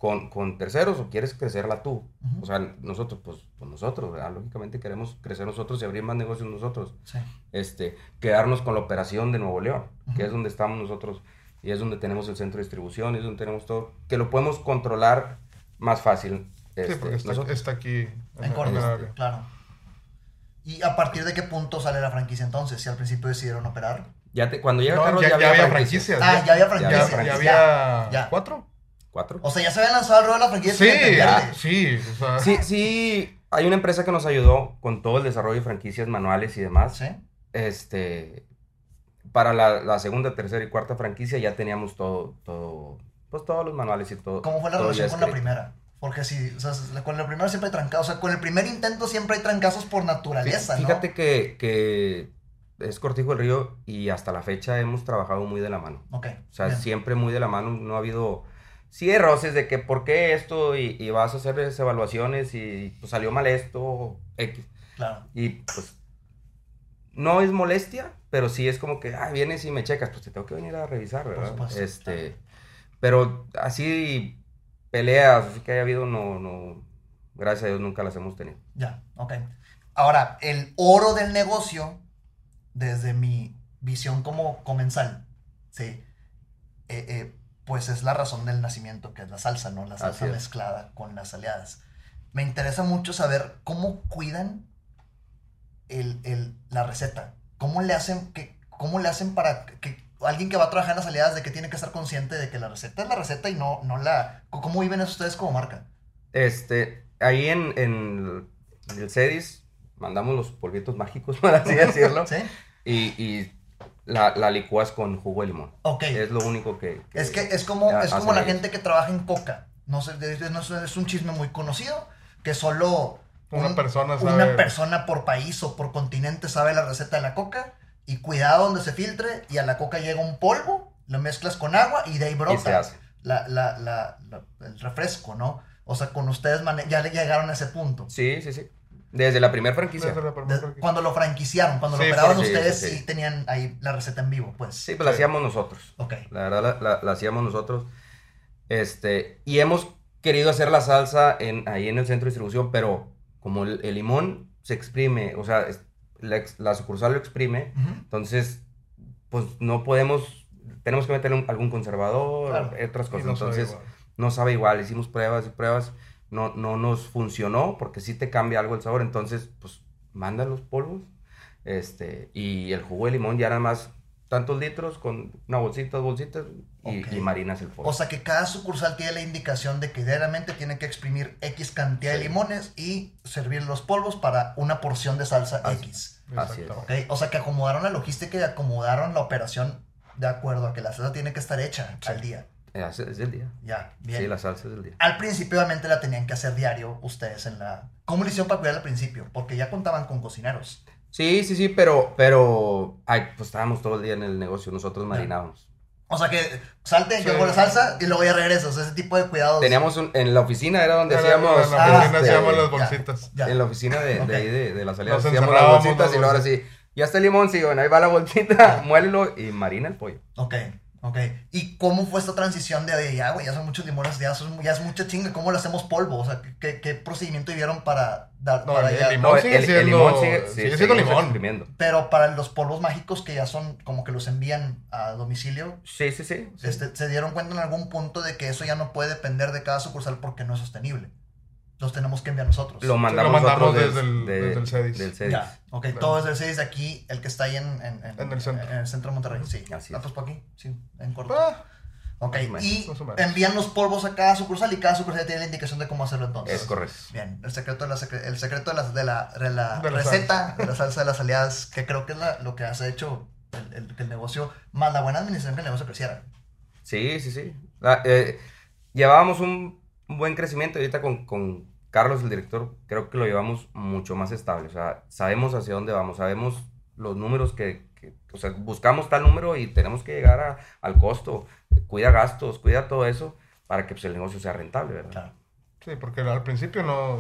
con, con terceros o quieres crecerla tú? O sea, nosotros, pues, pues nosotros, ¿verdad? Lógicamente queremos crecer nosotros y abrir más negocios nosotros. Sí. Este, quedarnos con la operación de Nuevo León, que es donde estamos nosotros y es donde tenemos el centro de distribución y es donde tenemos todo, que lo podemos controlar más fácil. Sí, este, porque está, nosotros. está aquí en, el área. claro. ¿Y a partir de qué punto sale la franquicia entonces? Si al principio decidieron operar. Ya te- cuando llega No, Carlos ya, ya, ya había franquicias. franquicias. Ah, ya había ya franquicia. había Ya, había ya. cuatro. ¿Cuatro? O sea, ya se había lanzado al ruedo de la franquicia. Sí, entenderle. sí. O sea, Sí, sí, hay una empresa que nos ayudó con todo el desarrollo de franquicias manuales y demás. Sí. Este, para la, la segunda, tercera y cuarta franquicia ya teníamos todo, todo, pues todos los manuales y todo. ¿Cómo fue la relación con la primera? Porque sí, o sea, con la primera siempre hay trancazos. O sea, con el primer intento siempre hay trancazos por naturaleza. Fíjate que, que es Cortijo del Río y hasta la fecha hemos trabajado muy de la mano. Ok. O sea, bien. siempre muy de la mano. No ha habido, sí hay roces de que por qué esto y, y vas a hacer esas evaluaciones y pues salió mal esto, X. Claro. Y pues no es molestia, pero sí es como que, ah, vienes y me checas, pues te tengo que venir a revisar, ¿verdad? supuesto, este, pero así peleas, así que haya habido, no, no, gracias a Dios nunca las hemos tenido. Ya, ok. Ahora, el oro del negocio, desde mi visión como comensal, ¿sí? Eh, eh, pues es la razón del nacimiento, que es la salsa, ¿no? La salsa mezclada con las aliadas. Me interesa mucho saber cómo cuidan el, el- la receta. ¿Cómo le hacen, que, cómo le hacen para que alguien que va a trabajar en las aliadas de que tiene que estar consciente de que la receta es la receta y no, no la... ¿Cómo viven eso ustedes como marca? Este, ahí en, en el CEDIS mandamos los polvitos mágicos, por así decirlo, ¿Sí? y, y la, la licuas con jugo de limón. Ok. Es lo único que... Es que es como, es como la ellos. gente que trabaja en Coca. No sé, es un chisme muy conocido que solo Una persona una sabe- persona por país o por continente sabe la receta de la Coca y cuidado donde se filtre y a la Coca llega un polvo, lo mezclas con agua y de ahí Y se brota hace. la, la, la- la- el refresco, ¿no? O sea, con ustedes ya le llegaron a ese punto. Sí, sí, sí. Desde la primera franquicia. Desde la primera De- franquicia. cuando lo franquiciaron, cuando Sí, lo operaban porque- ustedes, sí, sí, sí. tenían ahí la receta en vivo, pues. Sí, pues la hacíamos nosotros. Ok. La verdad la, la- la hacíamos nosotros. Este, y hemos querido hacer la salsa en, ahí en el centro de distribución, pero como el, el limón se exprime, o sea, es- la, la sucursal lo exprime, Ujú. entonces, pues no podemos, tenemos que meterle un- algún conservador, Claro. otras cosas. no sabe entonces, igual. no sabe igual, hicimos pruebas y pruebas, no, no nos funcionó porque sí te cambia algo el sabor, entonces, pues manda los polvos Este, y el jugo de limón ya nada más tantos litros con una bolsita, dos bolsitas y, y marinas el pollo. O sea que cada sucursal tiene la indicación de que diariamente tiene que exprimir X cantidad de limones y servir los polvos para una porción de salsa Así. X. Así es. O sea que acomodaron la logística y acomodaron la operación de acuerdo a que la salsa tiene que estar hecha al día. Eh, Es, es del día. Ya, bien. Sí, la salsa es del día. Al principio obviamente la tenían que hacer diario ustedes en la... ¿Cómo lo hicieron para cuidar al principio? Porque ya contaban con cocineros. Sí, sí, sí, pero, pero, ay, pues estábamos todo el día en el negocio, nosotros marinábamos. O sea que salte, yo hago la salsa y luego ya regreso. O sea, ese tipo de cuidados. Teníamos un- en la oficina, era donde hacíamos... En la Ah, oficina este, hacíamos las ya. bolsitas. Ya. En la oficina de, Ok. de ahí de, de la salida Nos hacíamos las bolsitas y luego ahora sí, ya está el limón, sí, bueno, ahí va la bolsita, muélelo y marina el pollo. Ok, ok. ¿Y cómo fue esta transición de, de ya, güey, ya son muchos limones, ya, son, ya es mucha chinga, ¿cómo lo hacemos polvo? O sea, ¿qué, qué procedimiento vieron para dar, No, para el ya- limón No, sigue el, el siendo- limón sigue, siendo limón. Pero para los polvos mágicos que ya son como que los envían a domicilio, Sí, sí, sí. sí. este, se dieron cuenta en algún punto de que eso ya no puede depender de cada sucursal porque no es sostenible. Los tenemos que enviar nosotros. Lo mandamos, desde el- de- desde el CEDIS. Del CEDIS. Ya, ok, Claro. todo es el 6 de aquí, el que está ahí en, en, En el centro. en el centro de Monterrey, sí. Así ah, es. pues por aquí, sí, en corto. Ah, ok, y envían los polvos a cada sucursal y cada sucursal tiene la indicación de cómo hacerlo entonces. Es correcto. Bien, el secreto de la, secre- el secreto de la, de la, de la De la receta de la salsa de las aliadas, que creo que es la- lo que has hecho el, el- que el negocio, más la buena administración que el negocio creciera. Sí, sí, sí. Ah, eh, llevábamos un, un buen crecimiento y ahorita con, con Carlos, el director, creo que lo llevamos mucho más estable. O sea, sabemos hacia dónde vamos, sabemos los números que, que- o sea, buscamos tal número y tenemos que llegar a- al costo. Cuida gastos, cuida todo eso para que pues, el negocio sea rentable, ¿verdad? Claro. Sí, porque al principio no.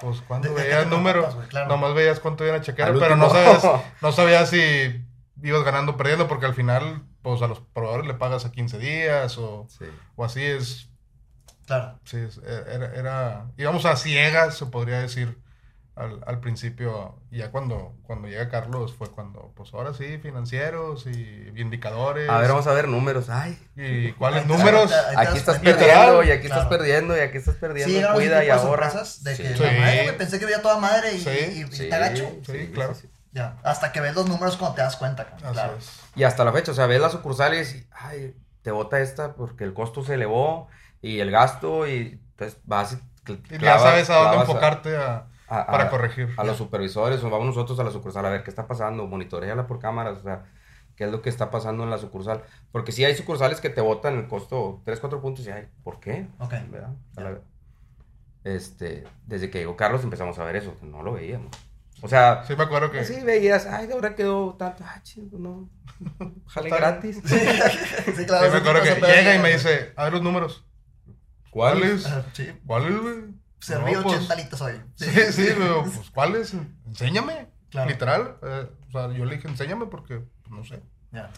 Pues cuando ¿De- de qué veías números, güey? Claro. nomás veías cuánto iban a checar, Al pero no sabías, no sabías si ibas ganando o perdiendo, porque al final, pues a los proveedores le pagas a 15 días o, Sí. o así es. Claro. Sí, es- era, era- íbamos a ciegas, se podría decir, al, al principio. Ya cuando, cuando llega Carlos fue cuando, pues ahora sí, financieros y indicadores. A ver, vamos a ver números. Ay, ¿Y cuáles números? aquí estás perdiendo y aquí Claro. estás perdiendo y aquí estás perdiendo. Sí, Cuida y ahorra. de Sí. que Sí. la madre, pensé que veía toda madre y, Sí. y, y Sí, te agacho. Sí, claro. Ya, hasta que ves los números cuando te das cuenta, claro. Y hasta la fecha, o sea, ves las sucursales y, ay, te bota esta porque el costo se elevó y el gasto y entonces vas y, Y ya sabes a dónde enfocarte a, a- a- para corregir. A los supervisores o vamos nosotros a la sucursal a ver qué está pasando, monitoreala por cámaras, o sea, qué es lo que está pasando en la sucursal. Porque sí hay sucursales que te botan el costo 3, 4 puntos y ay, ¿por qué? Ok. ¿Verdad? Este, desde que llegó Carlos empezamos a ver eso, no lo veíamos. O sea, Sí, me acuerdo que. sí veías, ay, de ahora quedó tanto, ay, chido, no, jale Está gratis. Sí, sí, Sí, claro. me acuerdo que llega y me dice, a ver los números. ¿Cuáles? Sí, ¿Cuáles, güey? serví No, pues, 80 litros hoy. Sí, sí, pero, pues, ¿cuáles? Enséñame. Claro. Literal. eh, o sea, yo le dije, enséñame porque, pues, no sé. Ya.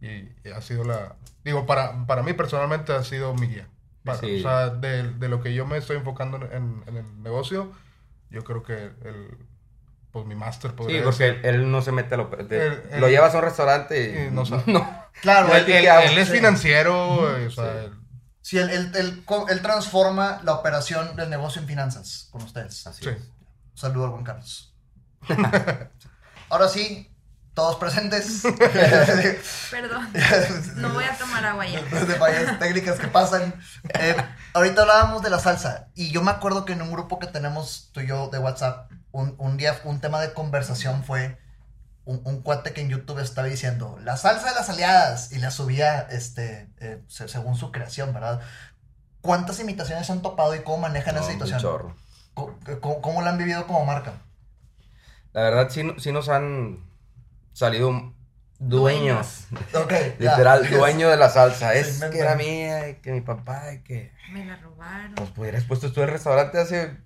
Y, y ha sido la... Digo, para, para mí personalmente ha sido mi guía. Para- Sí. O sea, de, de lo que yo me estoy enfocando en, en el negocio, yo creo que el... Pues mi máster Sí, podría porque decir. él, él no se mete a lo... de- Él- él- lo llevas a un restaurante y y no sabe. no. Claro, Él, es Sí. financiero, eh, o sea, Sí. él- él, él, transforma la operación del negocio en finanzas con ustedes. Así Sí. saludo al buen Carlos. Ahora sí, todos presentes. Perdón. No voy a tomar agua ya. De fallas técnicas que pasan. Eh, ahorita hablábamos de la salsa. Y yo me acuerdo que en un grupo que tenemos tú y yo de WhatsApp, un, un día un tema de conversación fue un, un cuate que en YouTube estaba diciendo la salsa de las aliadas y la subía este, eh, se- según su creación, ¿verdad? ¿Cuántas imitaciones se han topado y cómo manejan No, esa un situación? chorro. ¿Cómo, cómo, cómo la han vivido como marca? La verdad, sí, sí nos han salido dueños. Ok, ya. Literal, dueño de la salsa. Es que era mía, y que mi papá, y que... Me la robaron. Pues hubieras puesto tú el restaurante hace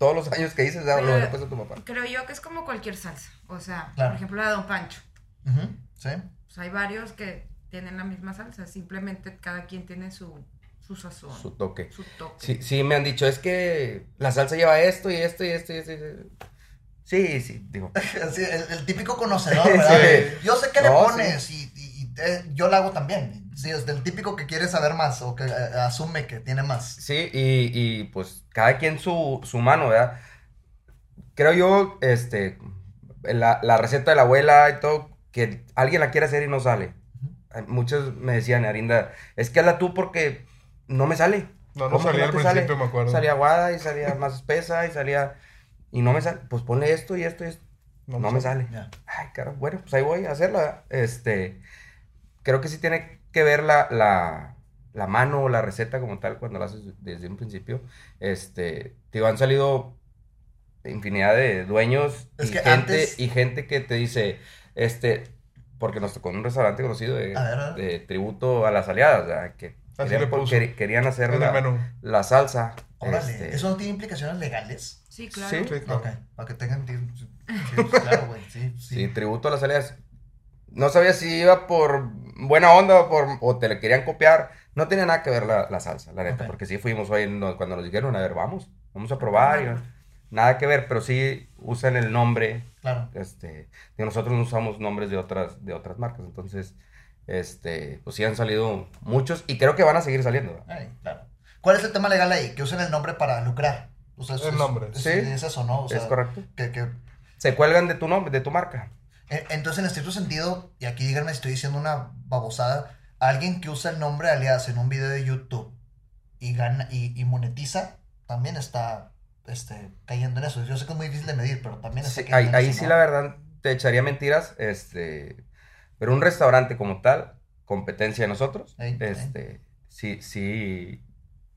todos los años que dices, ya lo hubieras puesto tu papá. Creo yo que es como cualquier salsa. O sea, Claro. por ejemplo, la de Don Pancho. Ujú, Sí. Pues hay varios que tienen la misma salsa. Simplemente cada quien tiene su, su sazón, Su su, toque. toque. Sí, sí, me han dicho, es que la salsa lleva esto y esto y esto y esto. y esto. Sí, sí, digo. El, el típico conocedor, ¿verdad? Sí. Yo sé qué le pones y, eh, yo lo hago también. Sí, es del típico que quiere saber más o que eh, asume que tiene más. Sí, y, y pues cada quien su, su mano, ¿verdad? Creo yo, este, la, la receta de la abuela y todo, que alguien la quiere hacer y no sale. Ay, Muchos me decían, Arinda, es que hazla tú porque no me sale. No, no ¿Cómo que salía al te principio, me acuerdo. Salía aguada y salía más espesa y salía... Y no me sale. Pues ponle esto y esto y esto. No No, me sale. Ay, carajo. Bueno, pues ahí voy a hacerla. Este... Creo que sí tiene que ver la, la, la mano o la receta como tal cuando la haces desde un principio. Este... Te han salido infinidad de dueños Es y, que gente, antes- y gente que te dice, este... Porque nos tocó en un restaurante conocido de, A ver, a ver. de tributo a las aliadas, sea, que querían, quer- querían hacer la, la salsa. Órale, este, ¿eso no tiene implicaciones legales? Sí, claro. Sí. Sí, claro. Ok, para que tengan. Sí, claro, güey, sí, sí. Sí, tributo a las aliadas. No sabía si iba por buena onda o, por, o te le querían copiar. No tenía nada que ver la, la salsa, la neta, porque sí fuimos hoy no- cuando nos dijeron, a ver, vamos, vamos a probar. y- nada que ver, pero sí usan el nombre. Claro. Este, de nosotros no usamos nombres de otras, de otras marcas, entonces, este, pues sí han salido muchos y creo que van a seguir saliendo. Ay, claro. ¿Cuál es el tema legal ahí? Que usen el nombre para lucrar. O sea, El es- nombre. Es, Sí. es eso, ¿no? O sea, es correcto. Que, que, Se cuelgan de tu nombre, de tu marca. E- entonces, en estricto sentido, y aquí díganme si estoy diciendo una babosada, alguien que usa el nombre de Aliadas en un video de YouTube y gana y, y monetiza, también está este, cayendo en eso. Yo sé que es muy difícil de medir, pero también está Sí, ahí en ahí sí la verdad te echaría mentiras, este, pero un restaurante como tal, competencia de nosotros, este, sí, sí,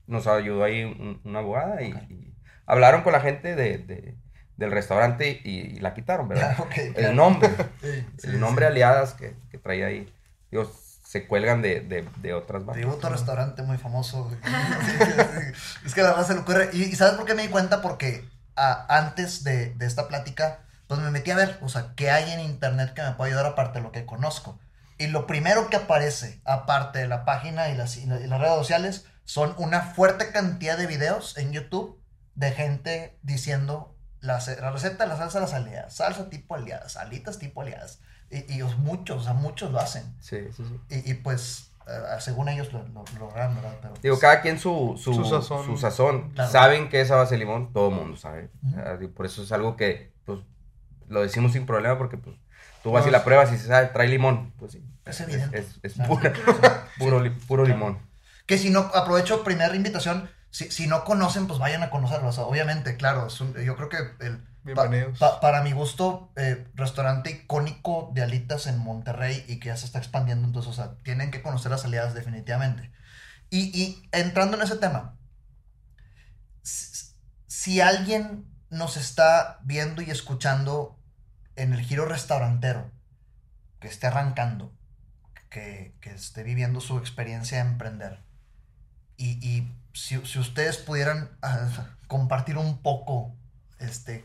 nos ayudó ahí un- una abogada y, hablaron con la gente de, de- del restaurante y, y la quitaron, ¿verdad? El claro. nombre, Sí, sí, el nombre sí. aliadas que, que traía ahí, digo, se cuelgan de, de, de otras marcas. Tributo restaurante muy famoso. güey. Sí, sí, sí. Es que la verdad se le ocurre. ¿Y, y sabes por qué me di cuenta? Porque ah, antes de, de esta plática, pues me metí a ver, o sea, qué hay en internet que me pueda ayudar aparte de lo que conozco. Y lo primero que aparece, aparte de la página y las, y la- y las redes sociales, son una fuerte cantidad de videos en YouTube de gente diciendo la, la receta de la salsa de las aliadas, salsa tipo aliadas, alitas tipo aliadas. Y, y os- muchos, o sea, muchos lo hacen. Sí, sí, sí. Y, y, pues, eh, según ellos lo, lo, lo lograron, ¿verdad? Pero, Digo, pues, cada quien su, su, Su su sazón. sazón. Claro. Saben que es a base de limón, todo el mundo sabe. Sea, digo, por eso es algo que, pues, lo decimos sin problema porque, pues, tú vas No, y la es- pruebas y se sabe, trae limón. Pues sí. Es evidente. Es, es Claro. pura- puro, puro limón. Que si no, aprovecho primera invitación, si, si no conocen, pues vayan a conocerlo. O sea, obviamente, claro, un- yo creo que el... pa- Bienvenidos. pa- para mi gusto, eh, restaurante icónico de alitas en Monterrey y que ya se está expandiendo, entonces, o sea, tienen que conocer las aliadas definitivamente. Y, y entrando en ese tema, si, si alguien nos está viendo y escuchando en el giro restaurantero, que esté arrancando, que, que esté viviendo su experiencia de emprender, y, y si, si ustedes pudieran ah, compartir un poco, este,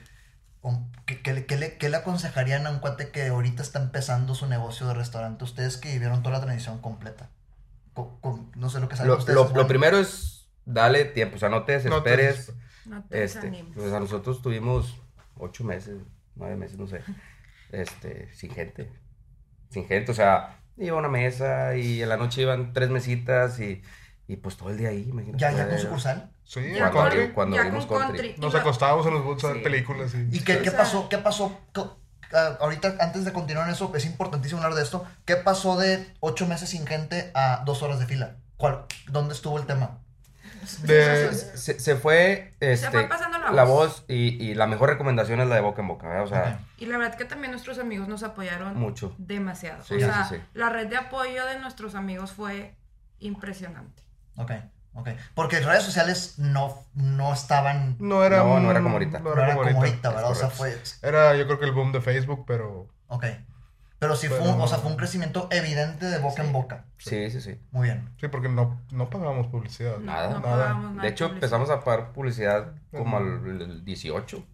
un- ¿qué, qué le- qué le, qué le aconsejarían a un cuate que ahorita está empezando su negocio de restaurante? Ustedes que vivieron toda la transición completa. Con- no sé lo que saben Lo, ustedes. lo- primero es darle tiempo, o sea, no te desesperes. desesperes. No te Este, desanimes. pues a nosotros tuvimos ocho meses, nueve meses, no sé, este, sin gente, sin gente, o sea, iba a una mesa y en la noche iban tres mesitas y, y pues todo el día ahí, imagínate. Ya, ya con Eh, sucursal. Sí, Ya cuando, country. cuando ya con country. country. Nos acostábamos en los boots a ver Sí. películas y... ¿Y qué, qué pasó? ¿Qué pasó? Ah, ahorita, antes de continuar en eso, es importantísimo hablar de esto. ¿Qué pasó de ocho meses sin gente a dos horas de fila? ¿Cuál, ¿Dónde estuvo el tema? De- Se, se fue, este, fue pasando la la voz. voz y, y la mejor recomendación es la de boca en boca, ¿verdad? O sea. Y la verdad que también nuestros amigos nos apoyaron mucho. demasiado. Sí, o sea, sí, sí. la red de apoyo de nuestros amigos fue impresionante. Ok, ok. Porque redes sociales no, no estaban... No era, No, era como ahorita. No era como ahorita, ¿verdad? O sea, fue... Era yo creo que el boom de Facebook, pero... Ok. Pero sí fue, Pero- un, o sea, fue un crecimiento evidente de boca en boca. Sí, sí, sí. Muy bien. Sí, porque no, no pagábamos publicidad. Nada, no nada. De hecho, publicidad. empezamos a pagar publicidad como al el 18.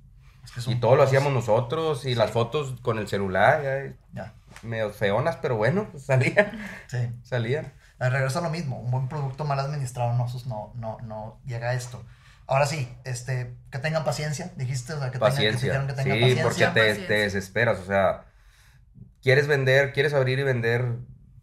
Es que Y todo lo hacíamos nosotros y las fotos con el celular, ya, Ya, medio feonas, pero bueno, pues salían, sí. salían. Eh, Regresa a lo mismo, un buen producto mal administrado no, no, no, no llega a esto. Ahora sí, este, que tengan paciencia, dijiste, o sea, que tengan, que Paciencia. que tengan Sí, paciencia. porque te, Paciencia. te desesperas, o sea, quieres vender, quieres abrir y vender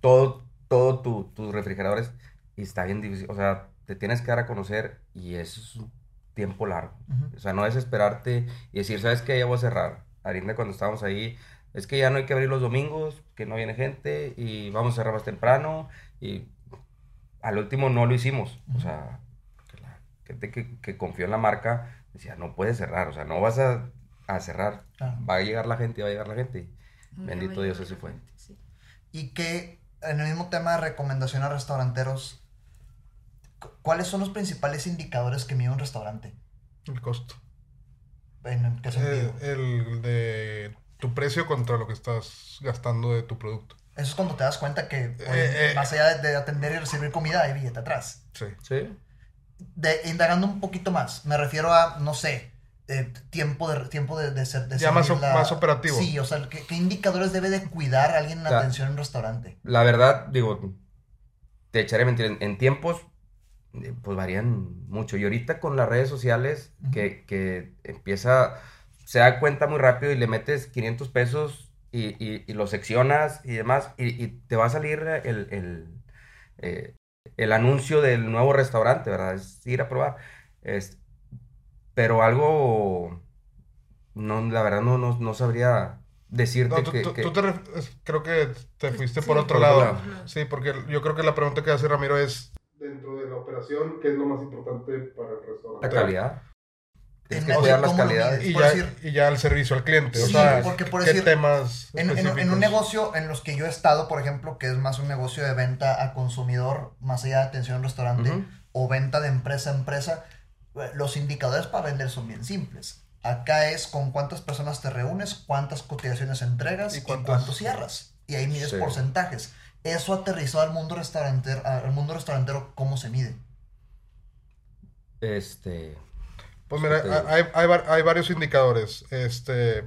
todo, todo tu- tus refrigeradores y está bien difícil, o sea, te tienes que dar a conocer y eso es un tiempo largo. Ujú. O sea, no desesperarte y decir, ¿sabes qué? Ya voy a cerrar. Arinda cuando estábamos ahí, es que ya no hay que abrir los domingos, que no viene gente y vamos a cerrar más temprano y al último no lo hicimos. O sea, que la gente que, que confió en la marca decía, no puedes cerrar, o sea, no vas a, a cerrar. Va a llegar la gente, va a llegar la gente. Bendito Dios, así fue. sí. Y que en el mismo tema de recomendación a restauranteros, cu- ¿cuáles son los principales indicadores que mide un restaurante? El costo. ¿En qué sentido? El, el de tu precio contra lo que estás gastando de tu producto. Eso es cuando te das cuenta que oye, Eh, eh. más allá de, de atender y recibir comida hay billete atrás. Sí. Sí. De, indagando un poquito más, me refiero a, no sé, eh, tiempo de tiempo de, de ser de Ya más o- más operativo. Sí, o sea, ¿qué, qué indicadores debe de cuidar alguien en atención en un restaurante? La verdad, digo, te echaré mentira, en, en tiempos, eh, pues varían mucho. Y ahorita con las redes sociales, que, que empieza, se da cuenta muy rápido y le metes 500 pesos y, y- y lo seccionas y demás, y, y te va a salir el, el, eh, el anuncio del nuevo restaurante, ¿verdad? Es ir a probar. Es- pero algo, no, la verdad no, no, no sabría decirte No, tú, que, tú- que- tú te ref- creo que te fuiste Sí, por otro por otro lado. lado. Sí, porque yo creo que la pregunta que hace Ramiro es dentro de la operación, ¿qué es lo más importante para el restaurante? la calidad. Tienes que cuidar las ¿cómo lo calidades. Y ya, decir- y ya el servicio al cliente. o sea, porque por ¿qué decir, temas En, en- en específicos? un negocio en los que yo he estado, por ejemplo, que es más un negocio de venta a consumidor, más allá de atención en restaurante, o venta de empresa a empresa, eh, los indicadores para vender son bien simples. Acá es con cuántas personas te reúnes, cuántas cotizaciones entregas Y cuánto cierras. Y ahí mides Sí. porcentajes. Eso aterrizado al mundo restaurantero, al mundo restaurantero, ¿cómo se mide? Este, Pues mira, Sí. hay, hay, var- hay varios indicadores. Este,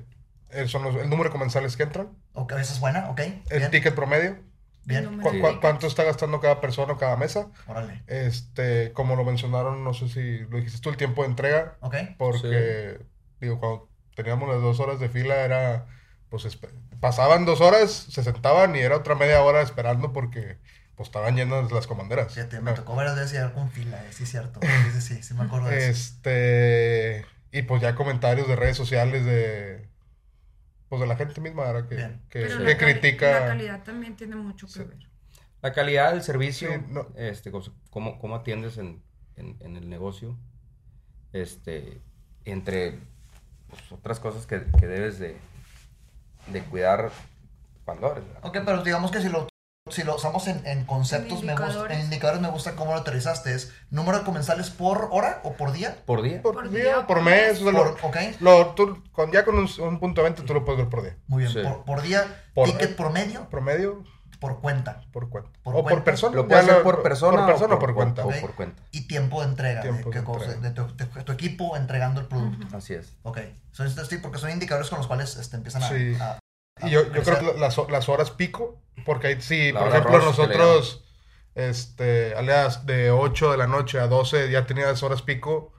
eh, son los- el número de comensales que entran, Ok, esa es buena, ok. el Bien, ticket promedio, bien. cu- Sí. cu- cuánto está gastando cada persona o cada mesa. Órale. Este, como lo mencionaron, no sé si lo dijiste tú, el tiempo de entrega, Ok. porque, digo, cuando teníamos las dos horas de fila era, pues, pasaban dos horas, se sentaban y era otra media hora esperando porque, pues, estaban llenas las comanderas. Fíjate, me No. tocó varias veces llegar con fila, eh, sí, cierto. Sí, sí, sí, me acuerdo de eso. Este, y pues ya comentarios de redes sociales de, pues, de la gente misma, ¿verdad? Que, que, Pero que la, cali- critica. la calidad también tiene mucho que Sí. ver. la calidad del servicio, Sí, no. este, cómo, cómo atiendes en, en- en el negocio, este, entre pues, otras cosas que, que debes de, de cuidar cuando. Ok, pero digamos que si lo, si lo usamos en, en conceptos, En me gusta, indicadores. en indicadores me gusta cómo lo aterrizaste. ¿Es número de comensales por hora o por día? Por día. Por, Por día, día, por mes, mes. o sea, Por, lo- ok, lo- tú, con, ya con un, un punto de venta tú lo puedes ver por día. muy bien. Sí. Por, por día, Por- ticket promedio, Promedio, por cuenta. por cuenta. Por o cuenta. por persona. Lo puedes hacer por persona, Por persona o por, por, cuenta. o por cuenta. Y tiempo de entrega, de, Tiempo de qué cosa- entrega. de tu, de tu equipo entregando el producto. Así es. Ok, sí, porque son indicadores con los cuales este, empiezan a... Sí. a- a Y yo, yo creo que las, las horas pico, porque ahí sí, La por ejemplo, le nosotros, este, alias de 8 de la noche a 12 ya tenías horas pico,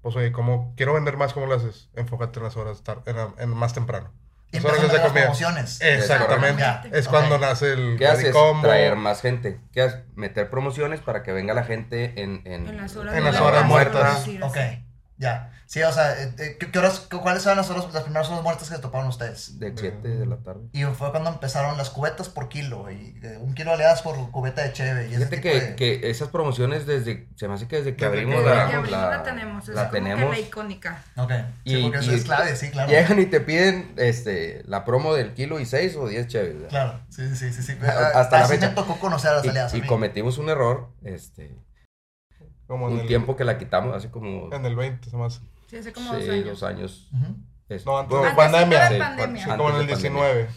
pues oye, como quiero vender más, ¿cómo lo haces? Enfócate en las horas tar- en, en más temprano. Y Las horas de las comida. promociones. Exactamente. Es cuando nace el ¿Qué haces? combo. Traer más gente. ¿Qué haces? Meter promociones para que venga la gente en, en, En las horas, En las horas muertas. decir Ok. Ya. Sí, o sea, eh, eh, ¿qué, qué horas, cu- ¿cuáles eran las, horas, las primeras horas muertas que toparon ustedes? de 7 de la tarde. Y fue cuando empezaron las cubetas por kilo, y eh, un kilo oleadas por cubeta de cheve. Y ese Fíjate tipo que, de- que esas promociones desde, se me hace que desde que Desde abrimos que- la, abrimos la- la tenemos, es la como tenemos. que la icónica. Ok, sí, Y- porque eso y- es clave, sí, claro. Llegan y te piden este, la promo del kilo y 6 o 10 chéves. ¿verdad? Claro, sí, sí, sí. sí. Hasta- la Así fecha. me tocó conocer a las aliadas. a Y, y mí. cometimos un error, este, Como en un el, tiempo que la quitamos, así como En el 20, se me hace. Sí, hace como sí, dos años. dos años. Ujú. Es- No, antes Antes pandemia. de sí, pandemia. Sí, como en el de pandemia. 19.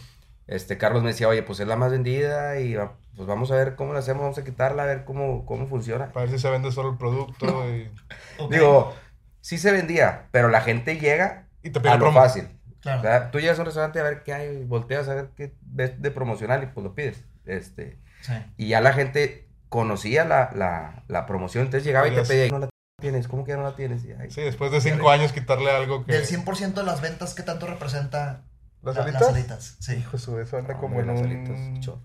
Este, Carlos me decía, oye, pues es la más vendida y pues vamos a ver cómo la hacemos, vamos a quitarla, a ver cómo, cómo funciona. Para ver si se vende solo el producto y, Digo, sí se vendía, pero la gente llega y te a pide lo promo. fácil. Claro. ¿verdad? Tú llegas a un restaurante a ver qué hay, volteas a ver qué ves de promocional y pues lo pides. Este, Sí. y ya la gente conocía la, la, la promoción, entonces llegaba y te pedía, no la tienes, ¿cómo que no la tienes? Y, ay, Sí, después de 5 años quitarle algo que... Del 100% de las ventas, ¿qué tanto representa ¿Las la- alitas? las alitas? Sí, Hijo su, eso anda no, como en las un... eso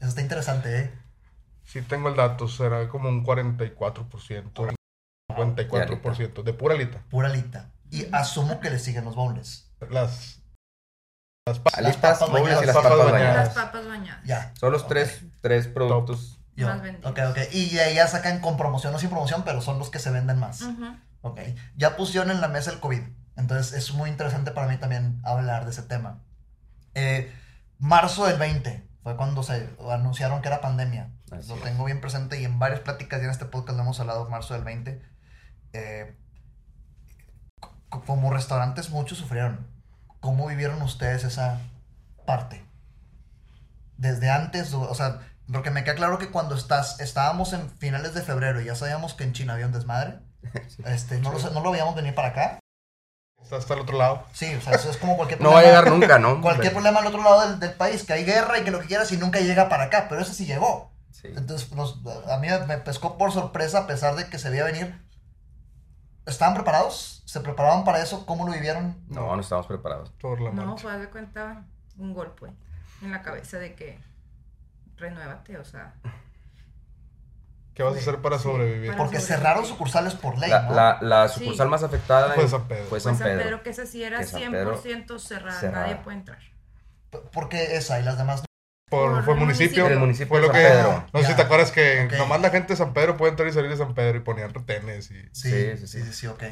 está interesante, ¿eh? Sí tengo el dato, será como un 44%, 54% de pura alita. Pura alita. Y asumo que le siguen los boneless. Las Las pa- Alitas, papas bañadas. las Papas bañadas. Las papas bañadas. Ya. Son los Ok. tres, tres productos. Yo. Más vendidos. Ok, ok. Y de ahí ya sacan con promoción o sin promoción, pero son los que se venden más. Ujú. Ok. Ya pusieron en la mesa el COVID. Entonces es muy interesante para mí también hablar de ese tema. Eh, marzo del 20 fue cuando se anunciaron que era pandemia. Así lo es. tengo bien presente y en varias pláticas ya en este podcast lo hemos hablado, marzo del 20. Eh, co- como restaurantes muchos sufrieron. ¿Cómo vivieron ustedes esa parte? Desde antes, o sea, porque me queda claro que cuando estás, estábamos en finales de febrero y ya sabíamos que en China había un desmadre, este, no, lo, no lo veíamos venir para acá. Está hasta el otro lado. Sí, o sea, eso es como cualquier No va a problema. llegar nunca, ¿no? Cualquier problema al otro lado del, del país, que hay guerra y que lo que quieras y nunca llega para acá, pero ese sí llegó. Sí. Entonces, nos- a mí me pescó por sorpresa a pesar de que se veía venir. ¿Estaban preparados? ¿Se preparaban para eso? ¿Cómo lo vivieron? No, no estamos preparados. Por la No, fue de cuenta un golpe en la cabeza de que renuévate, o sea. ¿Qué vas a hacer para Sí, sobrevivir? para- Porque sobrevivir. cerraron sucursales por ley, La, ¿no? la, la Sí. sucursal más afectada Fue en- San Pedro. fue San San Pedro. Pedro, que esa sí era Que San Pedro 100% cerrada, cerrada. nadie puede entrar. P- Porque esa y las demás. no. Por, Por fue el municipio. El municipio Fue lo San que. Pedro. No sé si te acuerdas que Ok. nomás la gente de San Pedro puede entrar y salir de San Pedro y ponían retenes y. Sí, Sí, sí, sí, sí, sí, ok.